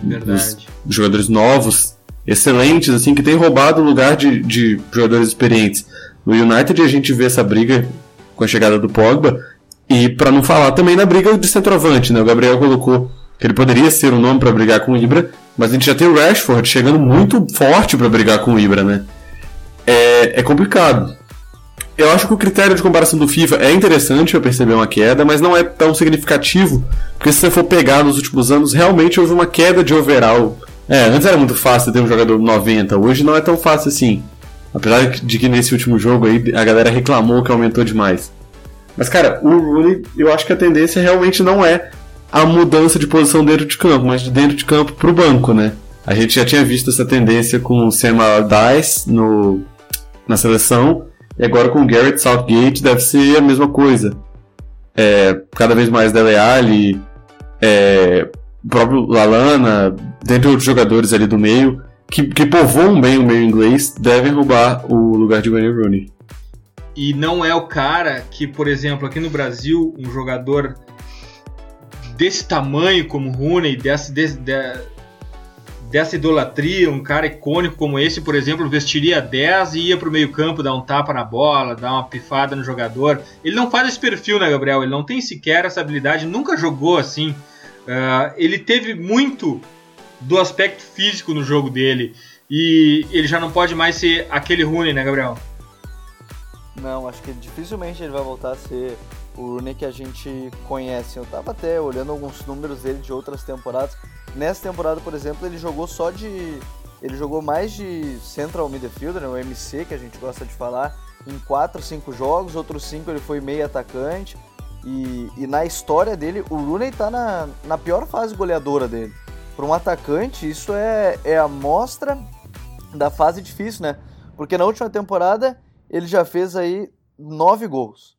Speaker 3: dos jogadores novos excelentes, assim, que tem roubado o lugar de, de jogadores experientes. No United a gente vê essa briga com a chegada do Pogba, e para não falar também na briga de centroavante, né? O Gabriel colocou que ele poderia ser um nome para brigar com o Ibra, mas a gente já tem o Rashford chegando muito forte para brigar com o Ibra, né? É, é complicado. Eu acho que o critério de comparação do FIFA é interessante para perceber uma queda, mas não é tão significativo, porque se você for pegar nos últimos anos, realmente houve uma queda de overall é, antes era muito fácil ter um jogador 90, hoje não é tão fácil assim. Apesar de que nesse último jogo aí a galera reclamou que aumentou demais. Mas cara, o Rooney, eu acho que a tendência realmente não é a mudança de posição dentro de campo, mas de dentro de campo pro banco, né? A gente já tinha visto essa tendência com o Sam Allardyce no, na seleção, e agora com o Garrett Southgate deve ser a mesma coisa. É, cada vez mais Dele Alli, é, o próprio Lalana, dentre outros jogadores ali do meio, que, que povoam bem o meio inglês, devem roubar o lugar de Wayne Rooney.
Speaker 1: E não é o cara que, por exemplo, aqui no Brasil, um jogador desse tamanho como Rooney, dessa, de, dessa idolatria, um cara icônico como esse, por exemplo, vestiria 10 e ia pro meio campo dar um tapa na bola, dar uma pifada no jogador. Ele não faz esse perfil, né, Gabriel? Ele não tem sequer essa habilidade, nunca jogou assim. Uh, ele teve muito do aspecto físico no jogo dele e ele já não pode mais ser aquele Rooney, né, Gabriel?
Speaker 2: Não, acho que dificilmente ele vai voltar a ser o Rooney que a gente conhece. Eu tava até olhando alguns números dele de outras temporadas. Nessa temporada, por exemplo, ele jogou só de. Ele jogou mais de Central Midfielder, né, o MC, que a gente gosta de falar, em 4, 5 jogos. Outros 5 ele foi meio atacante. E, e, na história dele, o Rooney tá na, na pior fase goleadora dele. Para um atacante, isso é, é a mostra da fase difícil, né? Porque na última temporada ele já fez aí 9 gols.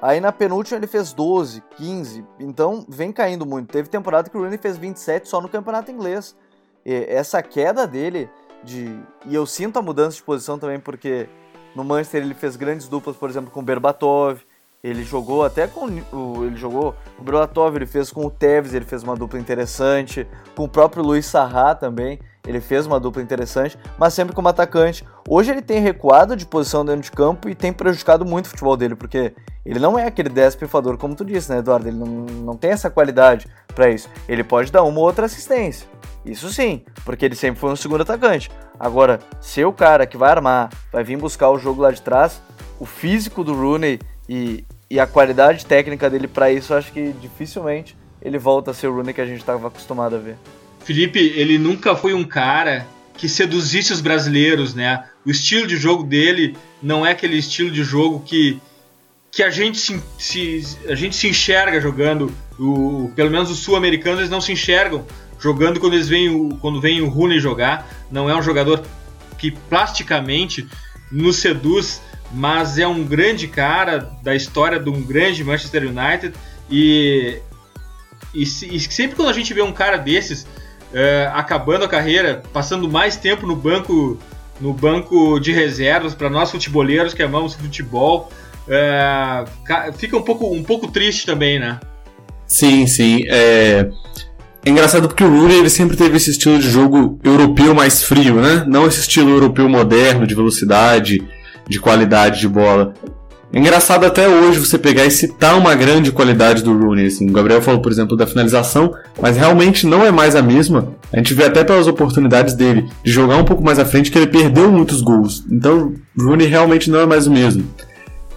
Speaker 2: Aí na penúltima ele fez 12, 15. Então vem caindo muito. Teve temporada que o Rooney fez 27 só no campeonato inglês. E essa queda dele de e eu sinto a mudança de posição também porque no Manchester ele fez grandes duplas, por exemplo, com o Berbatov, ele jogou até com o. Ele jogou o Brolatov, ele fez com o Tevez, ele fez uma dupla interessante. Com o próprio Luiz Sarra também, ele fez uma dupla interessante, mas sempre como atacante. Hoje ele tem recuado de posição dentro de campo e tem prejudicado muito o futebol dele, porque ele não é aquele 10 pifador, como tu disse, né, Eduardo? Ele não, não tem essa qualidade para isso. Ele pode dar uma ou outra assistência. Isso sim, porque ele sempre foi um segundo atacante. Agora, ser o cara que vai armar, vai vir buscar o jogo lá de trás, o físico do Rooney e, e a qualidade técnica dele para isso, acho que dificilmente ele volta a ser o Rooney que a gente estava acostumado a ver.
Speaker 1: Felipe, ele nunca foi um cara que seduzisse os brasileiros, né? O estilo de jogo dele não é aquele estilo de jogo que, que a, gente se, se a gente se enxerga jogando. O, pelo menos os sul-americanos eles não se enxergam jogando quando eles veem o, quando vem o Rooney jogar. Não é um jogador que plasticamente nos seduz mas é um grande cara da história de um grande Manchester United e, e, e sempre quando a gente vê um cara desses uh, acabando a carreira, passando mais tempo no banco no banco de reservas para nós futeboleiros que amamos futebol. É, fica um pouco, um pouco triste também, né?
Speaker 3: Sim, sim. É... é engraçado porque o Rooney ele sempre teve esse estilo de jogo europeu mais frio, né? Não esse estilo europeu moderno de velocidade, de qualidade de bola. É engraçado até hoje você pegar e citar uma grande qualidade do Rooney. Assim. O Gabriel falou, por exemplo, da finalização, mas realmente não é mais a mesma. A gente vê até pelas oportunidades dele de jogar um pouco mais à frente que ele perdeu muitos gols. Então, o Rooney realmente não é mais o mesmo.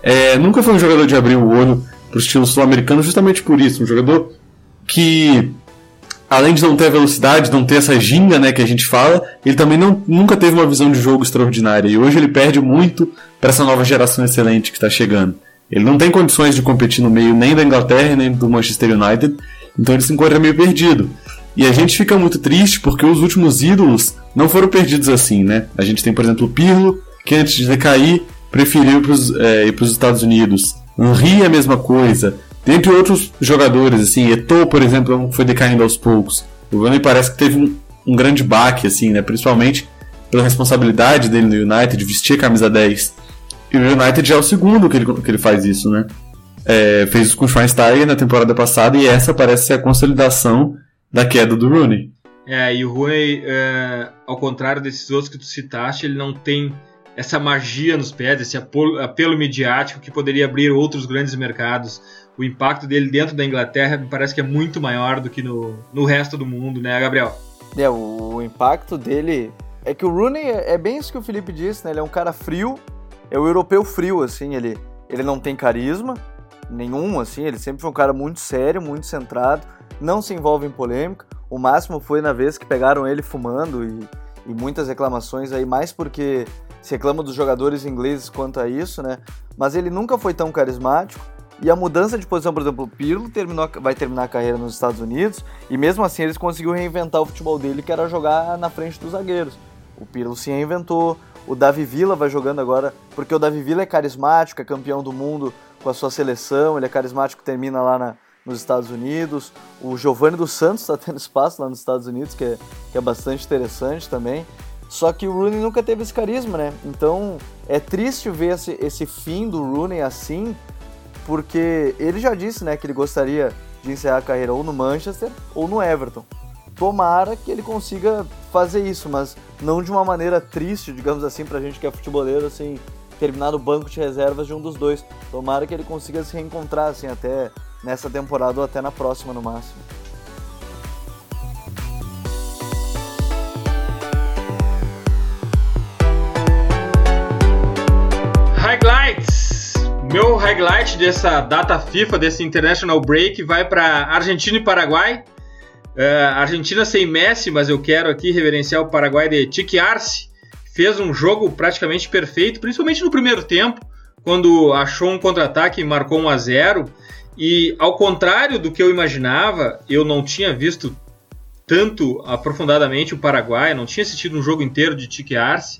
Speaker 3: É, nunca foi um jogador de abrir o olho para o estilo sul-americano justamente por isso. Um jogador que, além de não ter velocidade, não ter essa ginga né, que a gente fala, ele também não, nunca teve uma visão de jogo extraordinária. E hoje ele perde muito para essa nova geração excelente que está chegando. Ele não tem condições de competir no meio nem da Inglaterra nem do Manchester United, então ele se encontra meio perdido. E a gente fica muito triste porque os últimos ídolos não foram perdidos assim, né? A gente tem, por exemplo, o Pirlo, que antes de decair preferiu é, ir para os Estados Unidos. Henry a mesma coisa. Dentre outros jogadores, assim, Eto'o, por exemplo, foi decaindo aos poucos. O Vani parece que teve um, um grande baque, assim, né? Principalmente pela responsabilidade dele no United, de vestir a camisa 10. E o United já é o segundo que ele, que ele faz isso, né? É, fez isso com o Schweinsteiger na temporada passada e essa parece ser a consolidação da queda do Rooney.
Speaker 1: É, e o Rooney, é, ao contrário desses outros que tu citaste, ele não tem essa magia nos pés, esse apelo midiático que poderia abrir outros grandes mercados. O impacto dele dentro da Inglaterra me parece que é muito maior do que no, no resto do mundo, né, Gabriel?
Speaker 2: É, o impacto dele. É que o Rooney é, é bem isso que o Felipe disse, né? Ele é um cara frio, é o europeu frio, assim, ele, ele não tem carisma nenhum, assim, ele sempre foi um cara muito sério, muito centrado, não se envolve em polêmica. O máximo foi na vez que pegaram ele fumando e, e muitas reclamações aí, mais porque se reclama dos jogadores ingleses quanto a isso, né? Mas ele nunca foi tão carismático. E a mudança de posição, por exemplo, o Pirlo terminou, vai terminar a carreira nos Estados Unidos e mesmo assim eles conseguiu reinventar o futebol dele, que era jogar na frente dos zagueiros. O Pirlo se reinventou, o Davi Villa vai jogando agora, porque o Davi Villa é carismático, é campeão do mundo com a sua seleção, ele é carismático, termina lá na, nos Estados Unidos. O Giovanni dos Santos está tendo espaço lá nos Estados Unidos, que é, que é bastante interessante também. Só que o Rooney nunca teve esse carisma, né? Então é triste ver esse, esse fim do Rooney assim, porque ele já disse, né, que ele gostaria de encerrar a carreira ou no Manchester ou no Everton. Tomara que ele consiga fazer isso, mas não de uma maneira triste, digamos assim, pra gente que é futeboleiro, assim, terminar no banco de reservas de um dos dois. Tomara que ele consiga se reencontrar, assim, até nessa temporada ou até na próxima, no máximo.
Speaker 1: Highlight dessa data FIFA, desse International Break, vai para Argentina e Paraguai. Uh, Argentina sem Messi, mas eu quero aqui reverenciar o Paraguai de Chiqui Arce. Fez um jogo praticamente perfeito, principalmente no primeiro tempo, quando achou um contra-ataque e marcou 1 a 0 E ao contrário do que eu imaginava, eu não tinha visto tanto aprofundadamente o Paraguai, não tinha assistido um jogo inteiro de Chiqui Arce.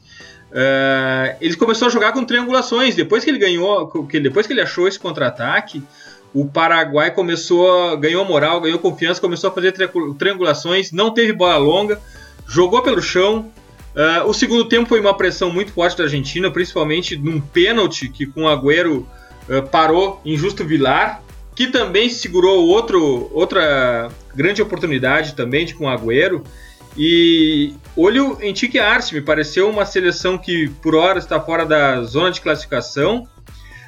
Speaker 1: Uh, ele começou a jogar com triangulações. Depois que ele ganhou, depois que ele achou esse contra-ataque, o Paraguai começou, ganhou moral, ganhou confiança, começou a fazer triangulações, não teve bola longa, jogou pelo chão. Uh, o segundo tempo foi uma pressão muito forte da Argentina, principalmente num pênalti que com o Agüero uh, parou em Justo Vilar, que também segurou outro, outra grande oportunidade também de com o Agüero. E olho em Tique Arce, me pareceu uma seleção que por hora está fora da zona de classificação,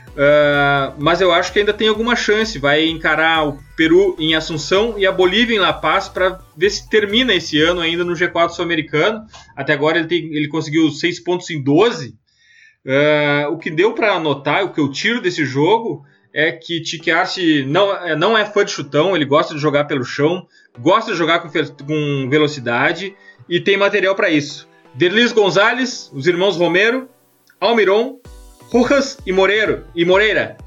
Speaker 1: uh, mas eu acho que ainda tem alguma chance. Vai encarar o Peru em Assunção e a Bolívia em La Paz para ver se termina esse ano ainda no G4 sul-americano. Até agora ele, tem, ele conseguiu 6 pontos em 12. Uh, ah, o que deu para anotar, o que eu tiro desse jogo é que Tique Arce não, não é fã de chutão, ele gosta de jogar pelo chão, gosta de jogar com, com velocidade e tem material para isso. Derlis Gonzalez, os irmãos Romero, Almiron, Rojas e Moreiro, e Moreira.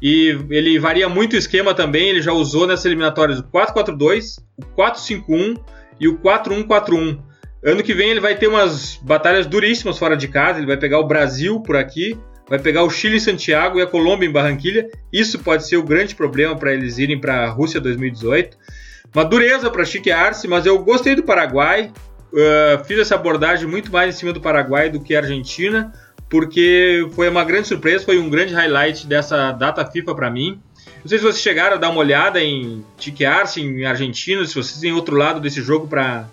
Speaker 1: E ele varia muito o esquema também, ele já usou nessas eliminatórias o 4-4-2, o 4-5-1 e o 4-1-4-1. Ano que vem ele vai ter umas batalhas duríssimas fora de casa, ele vai pegar o Brasil por aqui, vai pegar o Chile em Santiago e a Colômbia em Barranquilha. Isso pode ser o grande problema para eles irem para a Rússia 2018. Uma dureza para Chique Arce, mas eu gostei do Paraguai. uh, fiz essa abordagem muito mais em cima do Paraguai do que a Argentina, porque foi uma grande surpresa, foi um grande highlight dessa data FIFA para mim. Não sei se vocês chegaram a dar uma olhada em Tiquearse, em Argentina, se vocês têm outro lado desse jogo para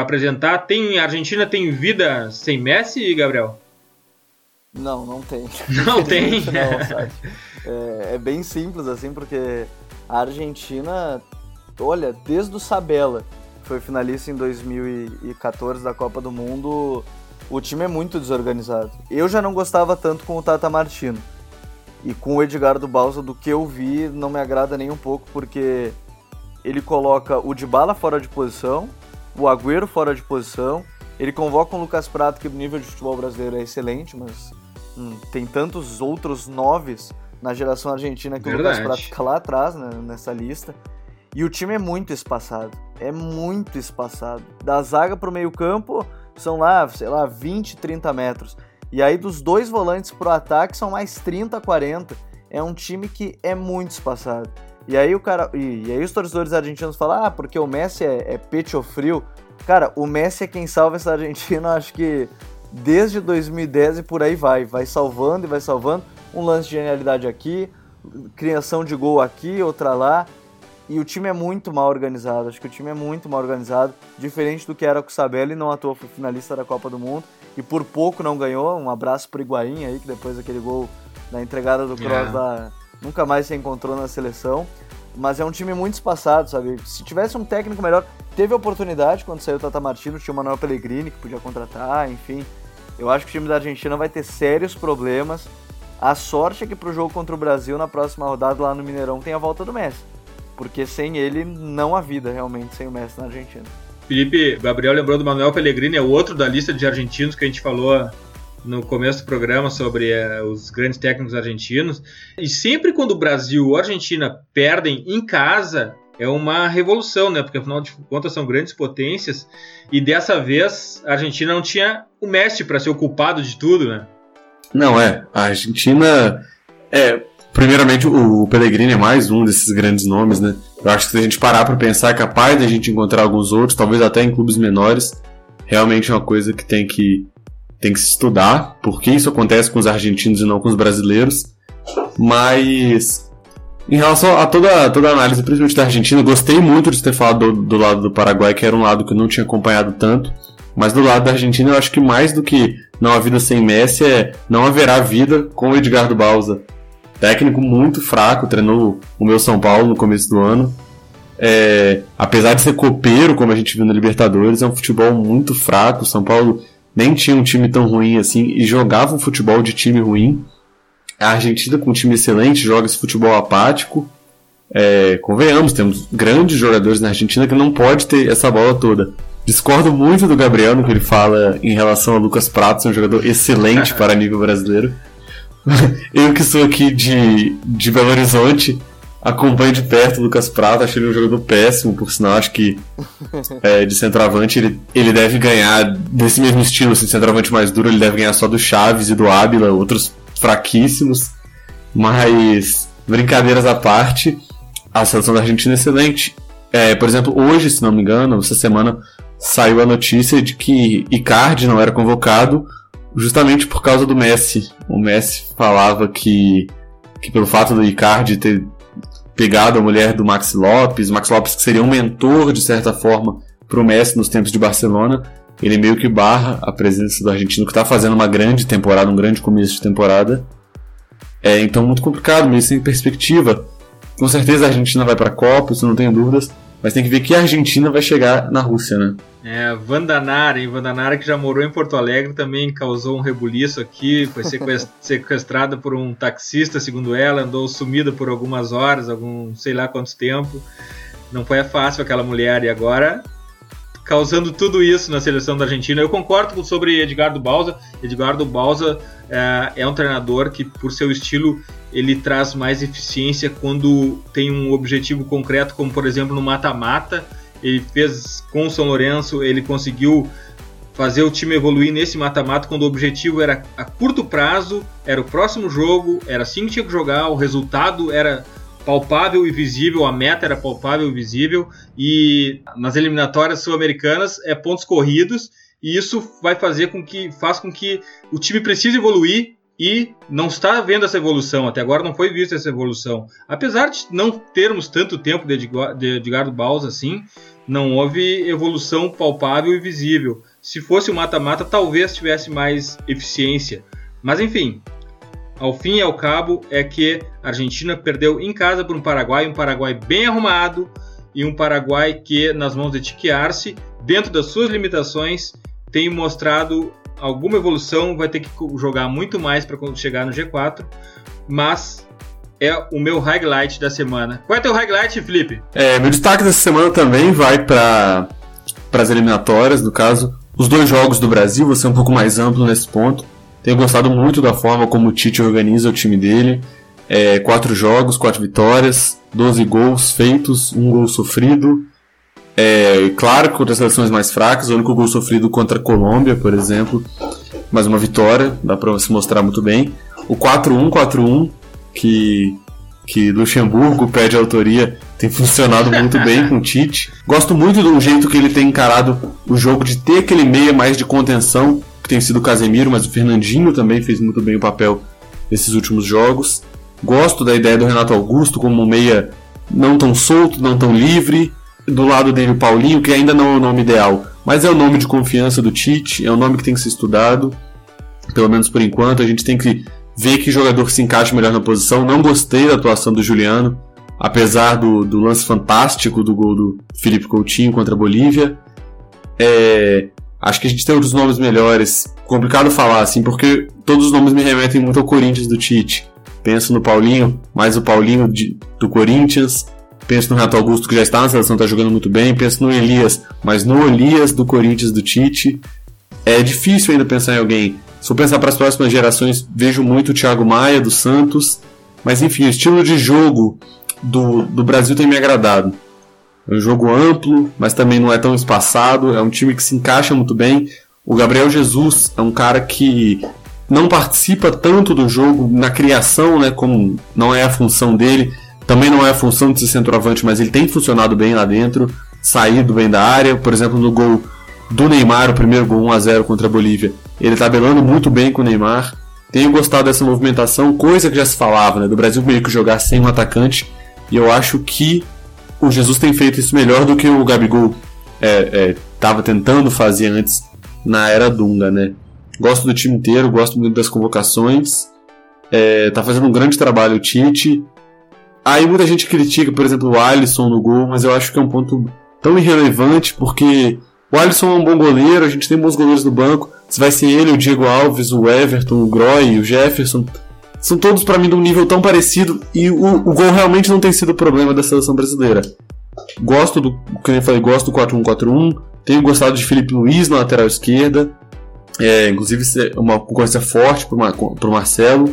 Speaker 1: apresentar. Tem Argentina tem vida sem Messi, Gabriel?
Speaker 2: Não, não tem.
Speaker 1: Não tem?
Speaker 2: não, é, é, bem simples assim, porque a Argentina, olha, desde o Sabella, foi finalista em 2014 da Copa do Mundo, o time é muito desorganizado. Eu já não gostava tanto com o Tata Martino. E com o Edgardo Balsa, do que eu vi, não me agrada nem um pouco, porque ele coloca o Dybala fora de posição, o Agüero fora de posição, ele convoca o Lucas Prato, que o nível de futebol brasileiro é excelente, mas hum, tem tantos outros noves na geração argentina que Verdade. o Lucas Prato fica lá atrás, né, nessa lista. E o time é muito espaçado, é muito espaçado. Da zaga para o meio campo são lá, sei lá, 20, 30 metros. E aí dos dois volantes pro ataque são mais 30, 40. É um time que é muito espaçado. E aí o cara. E, e aí os torcedores argentinos falam, ah, porque o Messi é, é pecho frio. Cara, o Messi é quem salva essa Argentina, acho que desde 2010 e por aí vai. Vai salvando e vai salvando. Um lance de genialidade aqui, criação de gol aqui, outra lá. E o time é muito mal organizado. Acho que o time é muito mal organizado. Diferente do que era com o Sabelli, não atuou foi finalista da Copa do Mundo e por pouco não ganhou. Um abraço pro Higuaín aí, que depois daquele gol na entregada do Cross é. nunca mais se encontrou na seleção. Mas é um time muito espaçado, sabe? Se tivesse um técnico melhor, teve oportunidade quando saiu o Tata Martino, tinha o Manuel Pellegrini que podia contratar, enfim. Eu acho que o time da Argentina vai ter sérios problemas. A sorte é que pro jogo contra o Brasil na próxima rodada lá no Mineirão tem a volta do Messi. Porque sem ele não há vida realmente sem o Messi na Argentina.
Speaker 1: Felipe, Gabriel lembrou do Manuel Pellegrini, é outro da lista de argentinos que a gente falou no começo do programa sobre é, os grandes técnicos argentinos. E sempre quando o Brasil ou a Argentina perdem em casa, é uma revolução, né? Porque afinal de contas são grandes potências. E dessa vez a Argentina não tinha o Messi para ser o culpado de tudo, né?
Speaker 3: Não, é. A Argentina. É, primeiramente, o Pellegrini é mais um desses grandes nomes, né? Eu acho que se a gente parar para pensar, é capaz de a gente encontrar alguns outros, talvez até em clubes menores. Realmente é uma coisa que tem que, tem que se estudar, porque isso acontece com os argentinos e não com os brasileiros. Mas em relação a toda, toda a análise, principalmente da Argentina, gostei muito de ter falado do, do, lado do Paraguai, que era um lado que eu não tinha acompanhado tanto. Mas do lado da Argentina, eu acho que mais do que não há vida sem Messi é não haverá vida com o Edgardo Balsa técnico muito fraco, treinou o meu São Paulo no começo do ano. É, apesar de ser copeiro, como a gente viu na Libertadores, é um futebol muito fraco. O São Paulo nem tinha um time tão ruim assim e jogava um futebol de time ruim. A Argentina, com um time excelente, joga esse futebol apático. É, convenhamos, temos grandes jogadores na Argentina que não pode ter essa bola toda. Discordo muito do Gabriel no que ele fala em relação a Lucas Prato, um jogador excelente para nível brasileiro. eu que sou aqui de, de Belo Horizonte, acompanho de perto o Lucas Prata, achei ele um jogador péssimo, por sinal, acho que é, de centroavante ele, ele deve ganhar desse mesmo estilo, assim, centroavante mais duro, ele deve ganhar só do Chaves e do Ábila, outros fraquíssimos, mas brincadeiras à parte, a seleção da Argentina é excelente. É, por exemplo, hoje, se não me engano, essa semana saiu a notícia de que Icardi não era convocado justamente por causa do Messi. O Messi falava que, que pelo fato do Icardi ter pegado a mulher do Max Lopes, Max Lopes que seria um mentor de certa forma para o Messi nos tempos de Barcelona, ele meio que barra a presença do argentino que está fazendo uma grande temporada, um grande começo de temporada. É então muito complicado, meio sem perspectiva. Com certeza a Argentina vai para a Copa, isso não tenho dúvidas, mas tem que ver que a Argentina vai chegar na Rússia, né?
Speaker 1: É, Vandanara, hein? Vandanara que já morou em Porto Alegre também causou um rebuliço aqui, foi sequestrada por um taxista, segundo ela, andou sumida por algumas horas, algum sei lá quanto tempo. Não foi fácil aquela mulher e agora causando tudo isso na seleção da Argentina. Eu concordo sobre Edgardo Balsa. Edgardo Balsa é, é um treinador que, por seu estilo, ele traz mais eficiência quando tem um objetivo concreto, como por exemplo no mata-mata. Ele fez com o São Lourenço, ele conseguiu fazer o time evoluir nesse mata-mata quando o objetivo era a curto prazo, era o próximo jogo, era assim que tinha que jogar, o resultado era palpável e visível, a meta era palpável e visível, e nas eliminatórias sul-americanas é pontos corridos, e isso vai fazer com que faz com que o time precise evoluir e não está vendo essa evolução. Até agora não foi vista essa evolução. Apesar de não termos tanto tempo de Edgardo Baus assim, não houve evolução palpável e visível. Se fosse o mata-mata, talvez tivesse mais eficiência. Mas enfim, ao fim e ao cabo é que a Argentina perdeu em casa para um Paraguai, um Paraguai bem arrumado e um Paraguai que, nas mãos de Tiquiarce, dentro das suas limitações, tem mostrado alguma evolução, vai ter que jogar muito mais para chegar no G4, mas é o meu highlight da semana. Qual é o teu highlight, Felipe?
Speaker 3: É, meu destaque dessa semana também vai para as eliminatórias, no caso, os dois jogos do Brasil, vou ser um pouco mais amplo nesse ponto. Tenho gostado muito da forma como o Tite organiza o time dele. É, quatro jogos, quatro vitórias, 12 gols feitos, um gol sofrido. É, claro que contra as seleções mais fracas, o único gol sofrido contra a Colômbia, por exemplo. Mas uma vitória, dá para se mostrar muito bem. O 4-1, 4-1, que, que Luxemburgo pede autoria, tem funcionado muito bem com o Tite. Gosto muito do jeito que ele tem encarado o jogo de ter aquele meia mais de contenção, que tem sido o Casemiro, mas o Fernandinho também fez muito bem o papel nesses últimos jogos. Gosto da ideia do Renato Augusto como um meia não tão solto, não tão livre. Do lado dele o Paulinho, que ainda não é o nome ideal, mas é o nome de confiança do Tite, é um nome que tem que ser estudado, pelo menos por enquanto. A gente tem que ver que jogador se encaixa melhor na posição. Não gostei da atuação do Juliano, apesar do, do lance fantástico do gol do Felipe Coutinho contra a Bolívia. É, acho que a gente tem outros nomes melhores. Complicado falar assim, porque todos os nomes me remetem muito ao Corinthians do Tite. Penso no Paulinho, mais o Paulinho de, do Corinthians. Penso no Renato Augusto, que já está na seleção, está jogando muito bem. Penso no Elias, mas no Elias do Corinthians do Tite. É difícil ainda pensar em alguém. Se eu pensar para as próximas gerações, vejo muito o Thiago Maia do Santos. Mas enfim, o estilo de jogo do, do Brasil tem me agradado. É um jogo amplo, mas também não é tão espaçado. É um time que se encaixa muito bem. O Gabriel Jesus é um cara que não participa tanto do jogo na criação, né? Como não é a função dele. Também não é a função de ser centroavante, mas ele tem funcionado bem lá dentro, saído bem da área. Por exemplo, no gol do Neymar, o primeiro gol 1 a 0 contra a Bolívia, ele tabelando muito bem com o Neymar. Tenho gostado dessa movimentação, coisa que já se falava, né? Do Brasil meio que jogar sem um atacante e eu acho que o Jesus tem feito isso melhor do que o Gabigol estava é, é, tentando fazer antes na era Dunga, né? Gosto do time inteiro, gosto muito das convocações. É, tá fazendo um grande trabalho o Tite. Aí muita gente critica, por exemplo, o Alisson no gol, mas eu acho que é um ponto tão irrelevante porque o Alisson é um bom goleiro, a gente tem bons goleiros no banco. Se vai ser ele, o Diego Alves, o Everton, o Groy, o Jefferson, são todos para mim de um nível tão parecido e o, o gol realmente não tem sido o problema da seleção brasileira. Gosto do, como eu falei, gosto do 4-1-4-1, tenho gostado de Felipe Luiz na lateral esquerda, é, inclusive é uma concorrência forte para o Marcelo.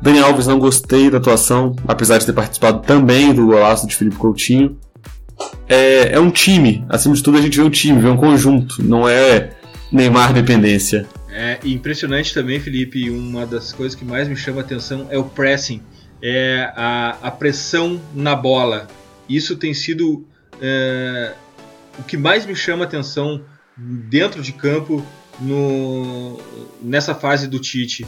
Speaker 3: Dani Alves não gostei da atuação, apesar de ter participado também do golaço de Felipe Coutinho. É, é um time, acima de tudo a gente vê um time, vê um conjunto, não é Neymar dependência.
Speaker 1: É impressionante também, Felipe. Uma das coisas que mais me chama a atenção é o pressing, é a, a pressão na bola. Isso tem sido é, o que mais me chama a atenção dentro de campo no, nessa fase do Tite.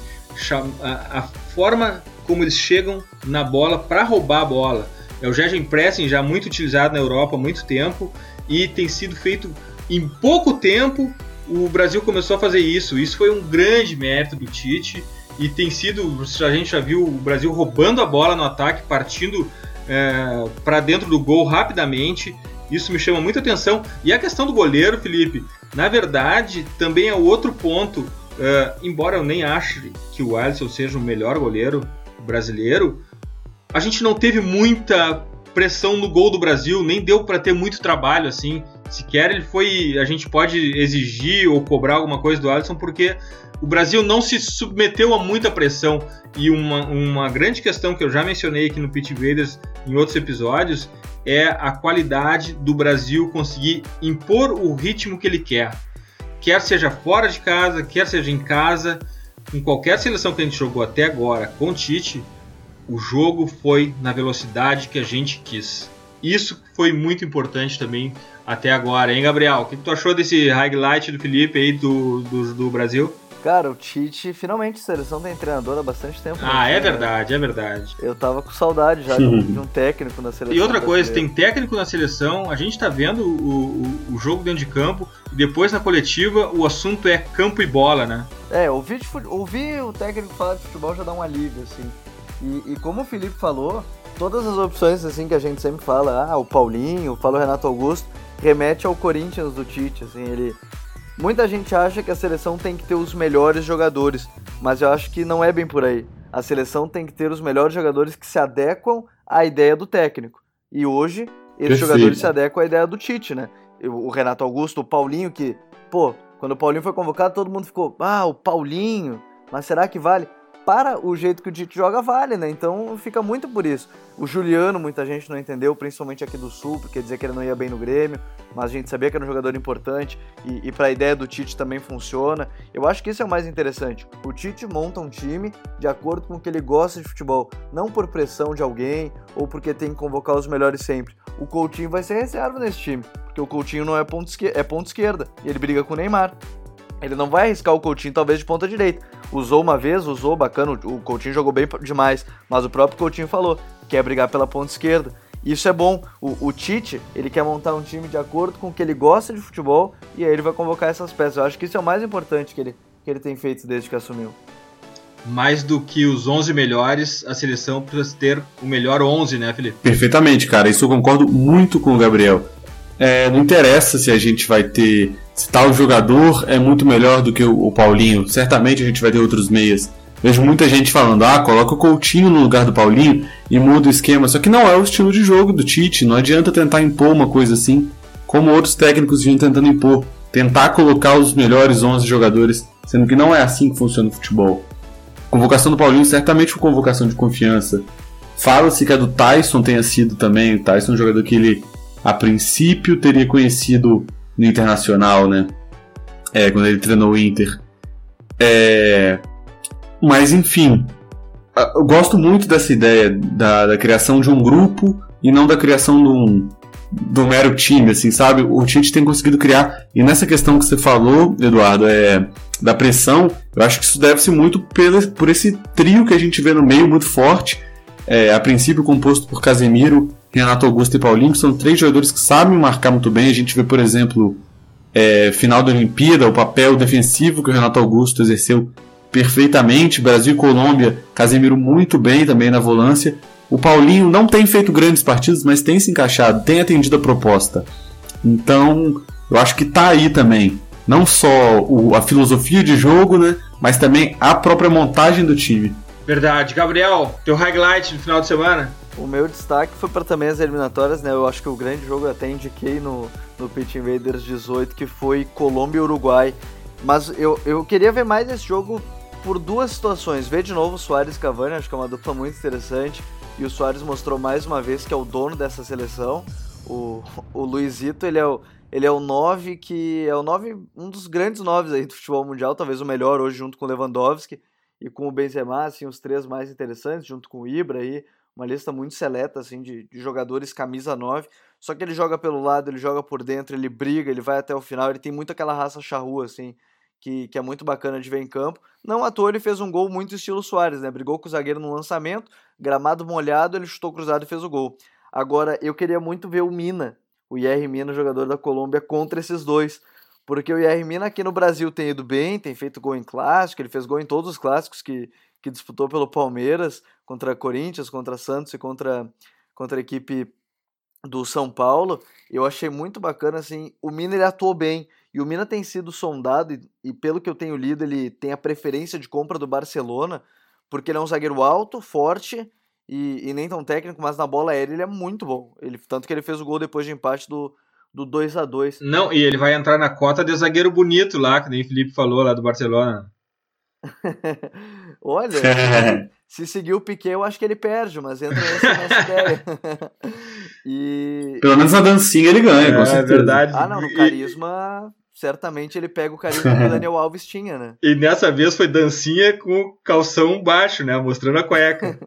Speaker 1: A, a forma como eles chegam na bola para roubar a bola. É o Gegen Pressing já muito utilizado na Europa há muito tempo e tem sido feito em pouco tempo o Brasil começou a fazer isso. Isso foi um grande mérito do Tite e tem sido, a gente já viu o Brasil roubando a bola no ataque, partindo é, para dentro do gol rapidamente. Isso me chama muita atenção. E a questão do goleiro, Felipe, na verdade, também é outro ponto. É, embora eu nem ache que o Alisson seja o melhor goleiro brasileiro, a gente não teve muita pressão no gol do Brasil, nem deu para ter muito trabalho assim sequer ele foi. A gente pode exigir ou cobrar alguma coisa do Alisson porque o Brasil não se submeteu a muita pressão. E uma, uma grande questão que eu já mencionei aqui no Pit Invaders em outros episódios é a qualidade do Brasil conseguir impor o ritmo que ele quer. Quer seja fora de casa, quer seja em casa, em qualquer seleção que a gente jogou até agora com o Tite, o jogo foi na velocidade que a gente quis. Isso foi muito importante também até agora, hein, Gabriel? O que tu achou desse highlight do Felipe aí do, do, do Brasil?
Speaker 2: Cara, o Tite, finalmente, a seleção tem treinador há bastante tempo.
Speaker 1: Ah, né? é verdade, é verdade.
Speaker 2: Eu tava com saudade já de um, de um técnico na seleção.
Speaker 1: E outra coisa, tem técnico na seleção, a gente tá vendo o, o, o, jogo dentro de campo, e depois na coletiva o assunto é campo e bola, né?
Speaker 2: É, ouvir, ouvir o técnico falar de futebol já dá um alívio, assim. E, e como o Felipe falou, todas as opções assim que a gente sempre fala, ah, o Paulinho, fala o Renato Augusto, remete ao Corinthians do Tite, assim, ele Muita gente acha que a seleção tem que ter os melhores jogadores, mas eu acho que não é bem por aí. A seleção tem que ter os melhores jogadores que se adequam à ideia do técnico. E hoje, esses Perfeito. jogadores se adequam à ideia do Tite, né? O Renato Augusto, o Paulinho, que, pô, quando o Paulinho foi convocado, todo mundo ficou, ah, o Paulinho, mas será que vale? Para o jeito que o Tite joga vale, né? Então fica muito por isso. O Juliano, muita gente não entendeu, principalmente aqui do Sul, porque dizia que ele não ia bem no Grêmio, mas a gente sabia que era um jogador importante e, e para a ideia do Tite também funciona. Eu acho que isso é o mais interessante. O Tite monta um time de acordo com o que ele gosta de futebol, não por pressão de alguém ou porque tem que convocar os melhores sempre. O Coutinho vai ser reserva nesse time, porque o Coutinho não é ponto, esquerda, é ponto esquerda e ele briga com o Neymar. Ele não vai arriscar o Coutinho, talvez, de ponta direita. Usou uma vez, usou, bacana, o Coutinho jogou bem demais, mas o próprio Coutinho falou que quer brigar pela ponta esquerda. Isso é bom. O, o, Tite, ele quer montar um time de acordo com o que ele gosta de futebol e aí ele vai convocar essas peças. Eu acho que isso é o mais importante que ele, que ele tem feito desde que assumiu.
Speaker 1: Mais do que os 11 melhores, a seleção precisa ter o melhor 11, né, Felipe?
Speaker 3: Perfeitamente, cara. Isso eu concordo muito com o Gabriel. É, não interessa se a gente vai ter. Tal jogador é muito melhor do que o, o Paulinho. Certamente a gente vai ter outros meias. Vejo muita gente falando, ah, coloca o Coutinho no lugar do Paulinho e muda o esquema. Só que não é o estilo de jogo do Tite. Não adianta tentar impor uma coisa assim, como outros técnicos vinham tentando impor. Tentar colocar os melhores 11 jogadores, sendo que não é assim que funciona o futebol. Convocação do Paulinho certamente foi convocação de confiança. Fala-se que a do Tyson tenha sido também. O Tyson é um jogador que ele a princípio teria conhecido no Internacional, né? É, quando ele treinou o Inter. É, mas enfim, eu gosto muito dessa ideia da, da criação de um grupo e não da criação de um, do mero time, assim, sabe? O Tite tem conseguido criar. E nessa questão que você falou, Eduardo, é da pressão, eu acho que isso deve-se muito pelo, por esse trio que a gente vê no meio muito forte. É, a princípio composto por Casemiro, Renato Augusto e Paulinho, que são três jogadores que sabem marcar muito bem. A gente vê, por exemplo, é, final da Olimpíada, o papel defensivo que o Renato Augusto exerceu perfeitamente. Brasil e Colômbia, Casemiro muito bem também na volância. O Paulinho não tem feito grandes partidas, mas tem se encaixado, tem atendido a proposta. Então, eu acho que tá aí também. Não só o, a filosofia de jogo, né? Mas também a própria montagem do time.
Speaker 1: Verdade. Gabriel, teu highlight do final de semana?
Speaker 2: O meu destaque foi para também as eliminatórias, né? Eu acho que o grande jogo eu até indiquei no, no Pitch Invaders 18, que foi Colômbia e Uruguai. Mas eu, eu queria ver mais esse jogo por duas situações. Ver de novo o Soares e Cavani, acho que é uma dupla muito interessante. E o Soares mostrou mais uma vez que é o dono dessa seleção. O, o Luizito, ele é o, ele é o 9 que é o 9, um dos grandes 9 aí do futebol mundial, talvez o melhor hoje junto com o Lewandowski e com o Benzema, assim, os três mais interessantes, junto com o Ibra aí, uma lista muito seleta assim de, de, jogadores camisa 9. Só que ele joga pelo lado, ele joga por dentro, ele briga, ele vai até o final, ele tem muito aquela raça charrua assim, que, que é muito bacana de ver em campo. Não à toa ele fez um gol muito estilo Soares, né? Brigou com o zagueiro no lançamento, gramado molhado, ele chutou cruzado e fez o gol. Agora, eu queria muito ver o Mina, o IR Mina, jogador da Colômbia, contra esses dois. Porque o IR Mina aqui no Brasil tem ido bem, tem feito gol em clássico, ele fez gol em todos os clássicos que, que disputou pelo Palmeiras, contra Corinthians, contra Santos e contra, contra a equipe do São Paulo. Eu achei muito bacana, assim, o Mina ele atuou bem, e o Mina tem sido sondado, e, e pelo que eu tenho lido, ele tem a preferência de compra do Barcelona, porque ele é um zagueiro alto, forte, e, e nem tão técnico, mas na bola aérea ele é muito bom. Ele, tanto que ele fez o gol depois de empate do, do 2 a 2
Speaker 1: Não, e ele vai entrar na cota de zagueiro bonito lá, que nem o Felipe falou lá do Barcelona.
Speaker 2: Olha, se seguir o Piquet, eu acho que ele perde, mas entra nessa, nessa ideia.
Speaker 3: e... Pelo menos na dancinha ele ganha, é, com certeza.
Speaker 1: É verdade.
Speaker 2: Ah, não, no carisma, certamente ele pega o carisma que o Daniel Alves tinha, né?
Speaker 1: E nessa vez foi dancinha com calção baixo, né? Mostrando a cueca.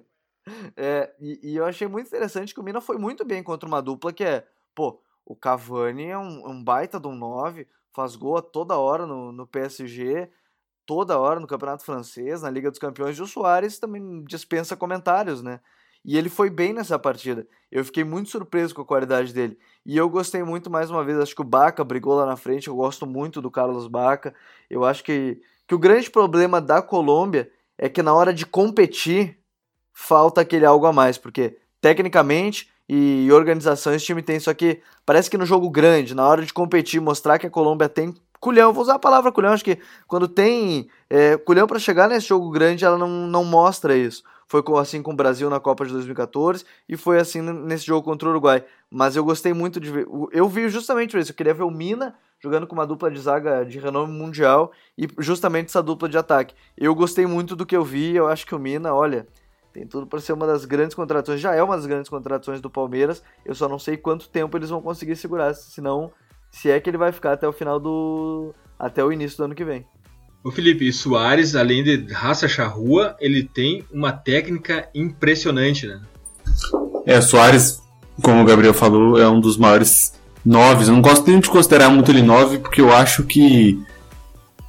Speaker 2: É, e, e, eu achei muito interessante que o Mina foi muito bem contra uma dupla que é, pô, o Cavani é um, um baita de um 9, faz gol toda hora no, no PSG, toda hora no Campeonato Francês, na Liga dos Campeões, e o Soares também dispensa comentários, né? E ele foi bem nessa partida. Eu fiquei muito surpreso com a qualidade dele. E eu gostei muito, mais uma vez, acho que o Baca brigou lá na frente. Eu gosto muito do Carlos Baca. Eu acho que, que o grande problema da Colômbia é que na hora de competir, falta aquele algo a mais. Porque, tecnicamente e organização, esse time tem. Só que parece que no jogo grande, na hora de competir, mostrar que a Colômbia tem culhão, vou usar a palavra culhão, acho que quando tem é, culhão para chegar nesse jogo grande, ela não, não mostra isso. Foi assim com o Brasil na Copa de 2014 e foi assim nesse jogo contra o Uruguai. Mas eu gostei muito de ver. Eu vi justamente isso. Eu queria ver o Mina jogando com uma dupla de zaga de renome mundial e justamente essa dupla de ataque. Eu gostei muito do que eu vi. Eu acho que o Mina, olha, tem tudo para ser uma das grandes contratações. Já é uma das grandes contratações do Palmeiras. Eu só não sei quanto tempo eles vão conseguir segurar, senão se é que ele vai ficar até o final do. até o início do ano que vem.
Speaker 1: O Felipe, Soares, além de raça charrua, ele tem uma técnica impressionante, né?
Speaker 3: É, Soares, como o Gabriel falou, é um dos maiores noves. Eu não gosto nem de considerar muito ele nove, porque eu acho que.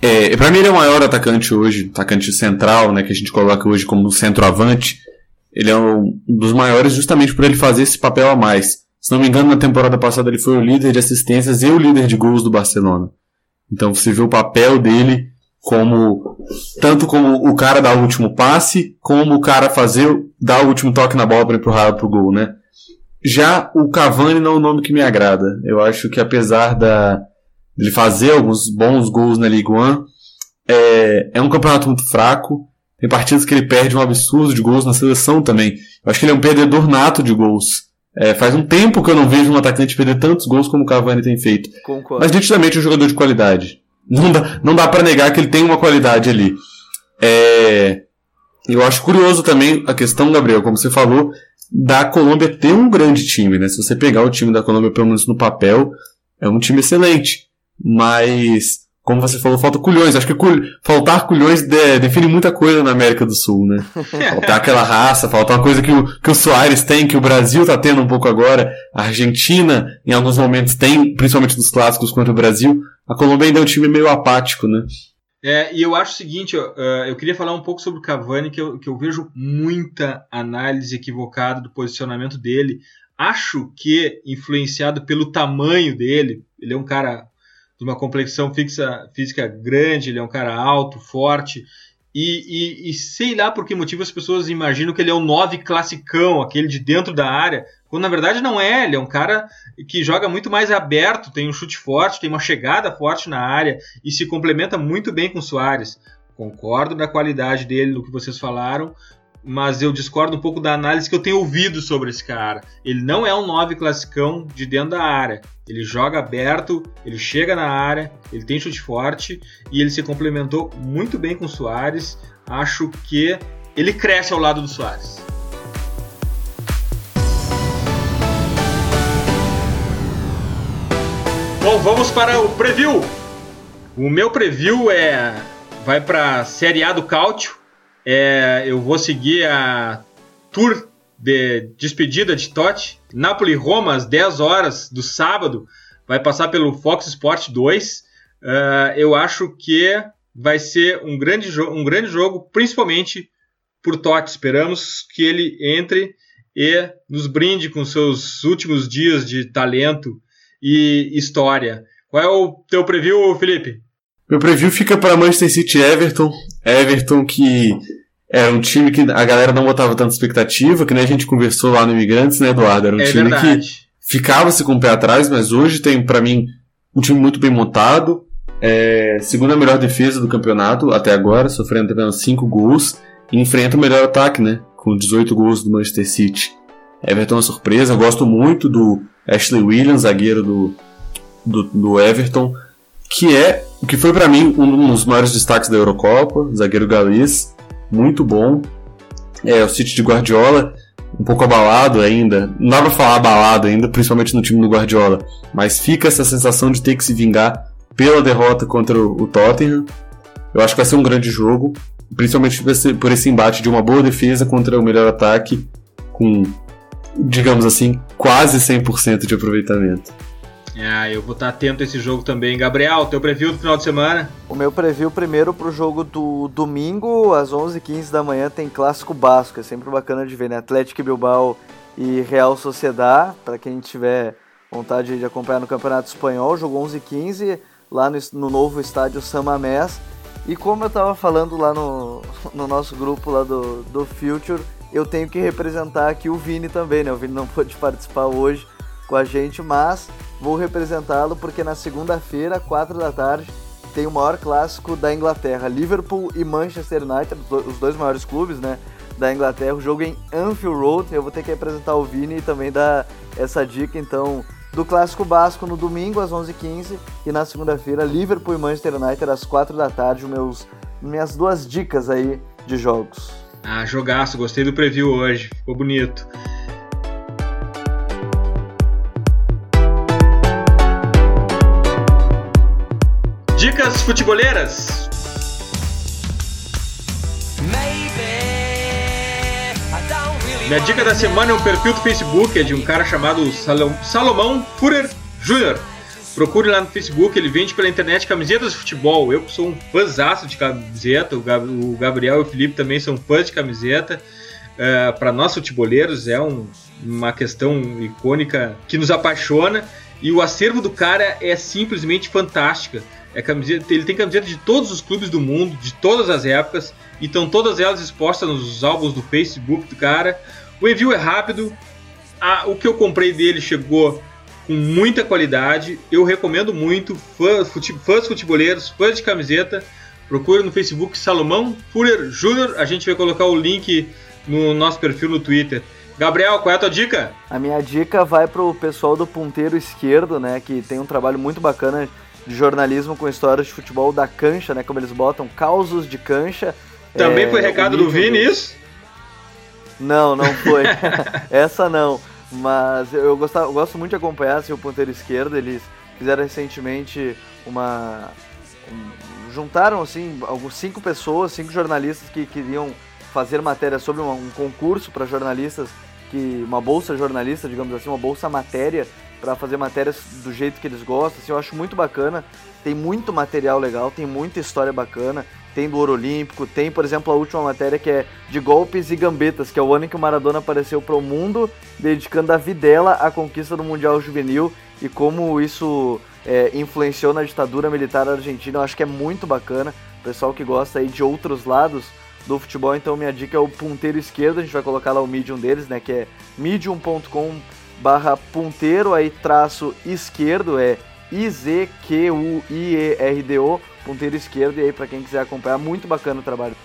Speaker 3: É, pra mim ele é o maior atacante hoje, atacante central, né? Que a gente coloca hoje como centroavante. Ele é um dos maiores justamente por ele fazer esse papel a mais. Se não me engano, na temporada passada ele foi o líder de assistências e o líder de gols do Barcelona. Então você vê o papel dele como tanto como o cara dar o último passe, como o cara fazer dar o último toque na bola para empurrar pro gol, né? Já o Cavani não é um nome que me agrada. Eu acho que apesar da ele fazer alguns bons gols na Ligue 1, é, é um campeonato muito fraco. Tem partidas que ele perde um absurdo de gols na seleção também. Eu acho que ele é um perdedor nato de gols. É, faz um tempo que eu não vejo um atacante perder tantos gols como o Cavani tem feito. Concordo. Mas nitidamente é um jogador de qualidade. Não dá, não dá para negar que ele tem uma qualidade ali. É, eu acho curioso também a questão, Gabriel, como você falou, da Colômbia ter um grande time, né? Se você pegar o time da Colômbia, pelo menos no papel, é um time excelente. Mas, como você falou, falta culhões. Acho que cul... faltar culhões de... define muita coisa na América do Sul, né? faltar aquela raça, faltar uma coisa que o, que o Soares tem, que o Brasil tá tendo um pouco agora. A Argentina, em alguns momentos, tem, principalmente nos clássicos contra o Brasil a Colômbia ainda é um time meio apático, né?
Speaker 1: É, e eu acho o seguinte, ó, uh, eu queria falar um pouco sobre o Cavani, que eu, que eu vejo muita análise equivocada do posicionamento dele. Acho que, influenciado pelo tamanho dele, ele é um cara de uma complexão fixa, física grande, ele é um cara alto, forte, e, e, e, sei lá por que motivo as pessoas imaginam que ele é um 9 classicão, aquele de dentro da área, quando na verdade não é, ele é um cara que joga muito mais aberto, tem um chute forte, tem uma chegada forte na área e se complementa muito bem com o Soares. Concordo da qualidade dele, do que vocês falaram, mas eu discordo um pouco da análise que eu tenho ouvido sobre esse cara. Ele não é um 9 classicão de dentro da área. Ele joga aberto, ele chega na área, ele tem chute forte e ele se complementou muito bem com o Soares. Acho que ele cresce ao lado do Soares. Bom, vamos para o preview. O meu preview é vai para a Série A do Cálcio. É, eu vou seguir a tour de despedida de Totti. Napoli-Roma às 10 horas do sábado. Vai passar pelo Fox Sport 2. Uh, é, eu acho que vai ser um grande, um grande jogo, principalmente por Totti. Esperamos que ele entre e nos brinde com seus últimos dias de talento e história. Qual é o teu preview, Felipe?
Speaker 3: Meu preview fica para Manchester City Everton. Everton que era um time que a galera não botava tanta expectativa, que nem a gente conversou lá no Imigrantes, né, Eduardo? Era um é time verdade. que ficava-se com o pé atrás, mas hoje tem, para mim, um time muito bem montado. É, segunda melhor defesa do campeonato até agora, sofrendo apenas 5 gols. E enfrenta o melhor ataque, né? Com 18 gols do Manchester City. Everton é uma surpresa. Eu gosto muito do Ashley Williams, zagueiro do, do, do Everton, que é o que foi para mim um dos maiores destaques da Eurocopa, zagueiro galês, muito bom. É, o City de Guardiola, um pouco abalado ainda, não dá pra falar abalado ainda, principalmente no time do Guardiola, mas fica essa sensação de ter que se vingar pela derrota contra o Tottenham. Eu acho que vai ser um grande jogo. principalmente por esse embate de uma boa defesa contra o melhor ataque, com, digamos assim, quase 100% de aproveitamento.
Speaker 1: É, eu vou estar atento a esse jogo também. Gabriel, teu preview do final de semana?
Speaker 2: O meu preview primeiro pro jogo do domingo, às 11h15 da manhã, tem Clássico Basco. É sempre bacana de ver, né? Atlético Bilbao e Real Sociedad, para quem tiver vontade de acompanhar no Campeonato Espanhol, jogo 11h15 lá no, no novo estádio Samamés. E como eu estava falando lá no, no nosso grupo lá do, do Future, eu tenho que representar aqui o Vini também, né? O Vini não pôde participar hoje com a gente, mas vou representá-lo porque na segunda-feira, 4 da tarde, tem o maior clássico da Inglaterra, Liverpool e Manchester United, os dois maiores clubes, né, da Inglaterra, o jogo em Anfield Road. Eu vou ter que representar o Vini e também dar essa dica, então, do clássico basco no domingo às 11h15 e na segunda-feira Liverpool e Manchester United às 4 da tarde, meus minhas duas dicas aí de jogos.
Speaker 1: Ah, jogaço, gostei do preview hoje, ficou bonito. Futeboleiras. Minha dica da semana é um perfil do Facebook, é de um cara chamado Salomão Furer Jr. Procure lá no Facebook, ele vende pela internet camisetas de futebol. Eu sou um fãzaço de camiseta, o Gabriel e o Felipe também são fãs de camiseta. Uh, Para nós futeboleiros é um, uma questão icônica que nos apaixona e o acervo do cara é simplesmente fantástica. É camiseta, ele tem camiseta de todos os clubes do mundo, de todas as épocas, e estão todas elas expostas nos álbuns do Facebook do cara. O envio é rápido, a, o que eu comprei dele chegou com muita qualidade. Eu recomendo muito, fãs, fute, fãs futeboleiros, fãs de camiseta. Procure no Facebook Salomão Fuller Jr. A gente vai colocar o link no nosso perfil no Twitter. Gabriel, qual é a tua dica?
Speaker 2: A minha dica vai pro pessoal do ponteiro esquerdo, né, que tem um trabalho muito bacana de jornalismo com histórias de futebol da cancha, né? Como eles botam, causos de cancha.
Speaker 1: Também é, foi recado do Vini isso?
Speaker 2: Não, não foi. Essa não. Mas eu, gostava, eu gosto muito de acompanhar assim, o ponteiro esquerdo. Eles fizeram recentemente uma. Um, juntaram assim alguns cinco pessoas, cinco jornalistas que queriam fazer matéria sobre um, um concurso para jornalistas, que uma bolsa jornalista, digamos assim, uma bolsa matéria para fazer matérias do jeito que eles gostam. Assim, eu acho muito bacana. Tem muito material legal, tem muita história bacana. Tem do Ouro Olímpico, tem, por exemplo, a última matéria que é de golpes e gambetas, que é o ano em que o Maradona apareceu para o mundo, dedicando a videla à conquista do Mundial Juvenil e como isso é, influenciou na ditadura militar argentina. Eu acho que é muito bacana. Pessoal que gosta aí de outros lados do futebol, então minha dica é o ponteiro esquerdo, a gente vai colocar lá o medium deles, né, que é medium.com barra ponteiro, aí traço esquerdo, é I-Z-Q-U-I-E-R-D-O, ponteiro esquerdo, e aí para quem quiser acompanhar, muito bacana o trabalho.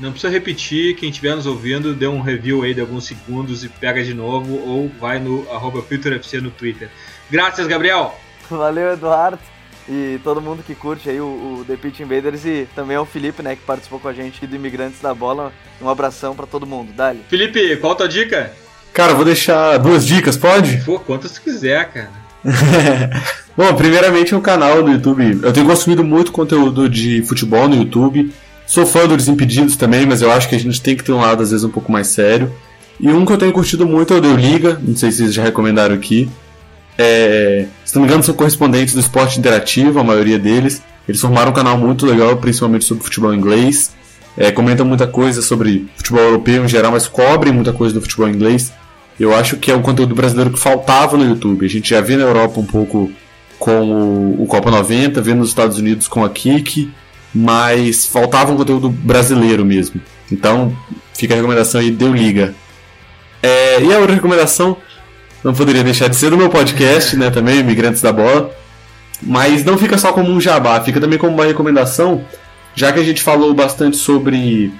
Speaker 1: Não precisa repetir, quem estiver nos ouvindo, dê um review aí de alguns segundos e pega de novo, ou vai no arroba FilterFC no Twitter. Graças, Gabriel!
Speaker 2: Valeu, Eduardo! E todo mundo que curte aí o, o The Pitch Invaders e também ao Felipe, né, que participou com a gente aqui do Imigrantes da Bola. Um abração para todo mundo. Dali.
Speaker 1: Felipe, qual a tua dica?
Speaker 3: Cara, vou deixar duas dicas, pode?
Speaker 1: Pô, quantas tu quiser, cara.
Speaker 3: Bom, primeiramente é o canal do YouTube. Eu tenho consumido muito conteúdo de futebol no YouTube. Sou fã do Desimpedidos também, mas eu acho que a gente tem que ter um lado às vezes um pouco mais sério. E um que eu tenho curtido muito é o Deu Liga, não sei se vocês já recomendaram aqui. É, se não me engano, são correspondentes do esporte interativo, a maioria deles. Eles formaram um canal muito legal, principalmente sobre futebol inglês. É, comentam muita coisa sobre futebol europeu em geral, mas cobrem muita coisa do futebol inglês. Eu acho que é um conteúdo brasileiro que faltava no YouTube. A gente já vê na Europa um pouco com o, o Copa 90, vê nos Estados Unidos com a Kik, mas faltava um conteúdo brasileiro mesmo. Então, fica a recomendação aí, deu liga. É, e a outra recomendação, não poderia deixar de ser do meu podcast, né, também, Imigrantes da Bola. Mas não fica só como um jabá, fica também como uma recomendação, já que a gente falou bastante sobre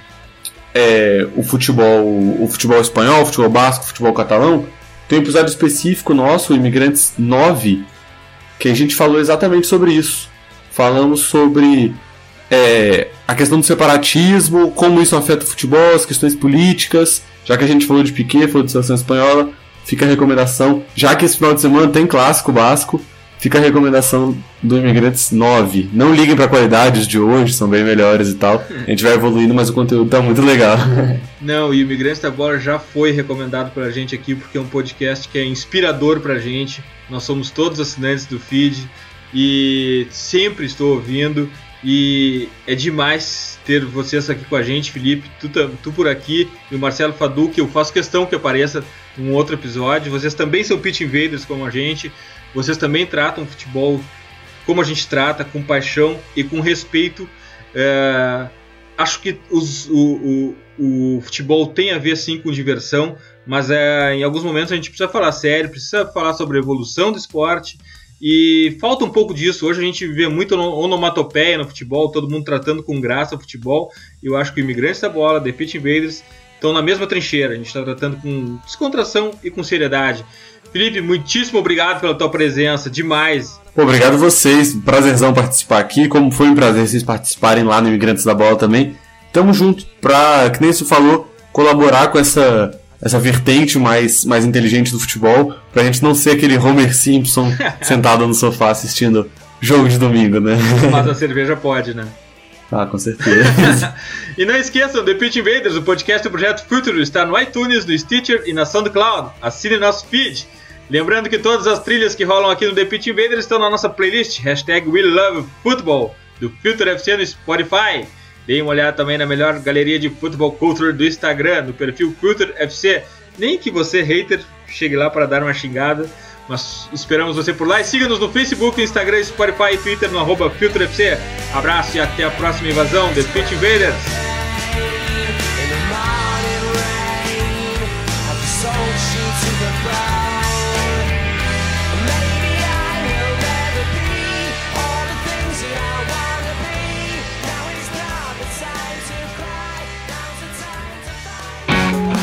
Speaker 3: é, o futebol o futebol espanhol, o futebol basco, o futebol catalão, tem um episódio específico nosso, Imigrantes 9, que a gente falou exatamente sobre isso. Falamos sobre é, a questão do separatismo, como isso afeta o futebol, as questões políticas. Já que a gente falou de Piquet, falou de seleção espanhola, fica a recomendação. Já que esse final de semana tem clássico basco, fica a recomendação do Imigrantes 9. Não liguem para qualidades de hoje, são bem melhores e tal. A gente vai evoluindo, mas o conteúdo tá muito legal.
Speaker 1: Não, e o Imigrantes da Bola já foi recomendado pra gente aqui porque é um podcast que é inspirador pra gente. Nós somos todos assinantes do feed e sempre estou ouvindo e é demais ter vocês aqui com a gente, Felipe, tu, tu por aqui e o Marcelo Fadu, que eu faço questão que apareça num outro episódio. Vocês também são pitch invaders como a gente, vocês também tratam futebol como a gente trata, com paixão e com respeito. É, acho que os, o, o, o, futebol tem a ver sim com diversão, mas é, em alguns momentos a gente precisa falar sério, precisa falar sobre a evolução do esporte e falta um pouco disso. Hoje a gente vê muito onomatopeia no futebol, todo mundo tratando com graça o futebol. Eu acho que o Imigrantes da Bola, The Pitch Invaders, estão na mesma trincheira. A gente está tratando com descontração e com seriedade. Felipe, muitíssimo obrigado pela tua presença, demais.
Speaker 3: Obrigado a vocês, prazerzão participar aqui. Como foi um prazer vocês participarem lá no Imigrantes da Bola também. Tamo junto pra, que nem você falou, colaborar com essa essa vertente mais, mais inteligente do futebol, pra gente não ser aquele Homer Simpson sentado no sofá assistindo jogo de domingo, né?
Speaker 1: Mas a cerveja pode, né?
Speaker 3: Ah, com certeza.
Speaker 1: e não esqueçam, The Pitch Invaders, o podcast do Projeto Futuro, está no iTunes, no Stitcher e na SoundCloud. Assine nosso feed. Lembrando que todas as trilhas que rolam aqui no The Pitch Invaders estão na nossa playlist, hashtag We Love Football, do Future FC no Spotify. Deem uma olhada também na melhor galeria de futebol culture do Instagram, no perfil Culture FC. Nem que você, hater, chegue lá para dar uma xingada, mas esperamos você por lá. E siga-nos no Facebook, Instagram, Spotify e Twitter no arroba FC. Abraço e até a próxima invasão, The Pitch Invaders!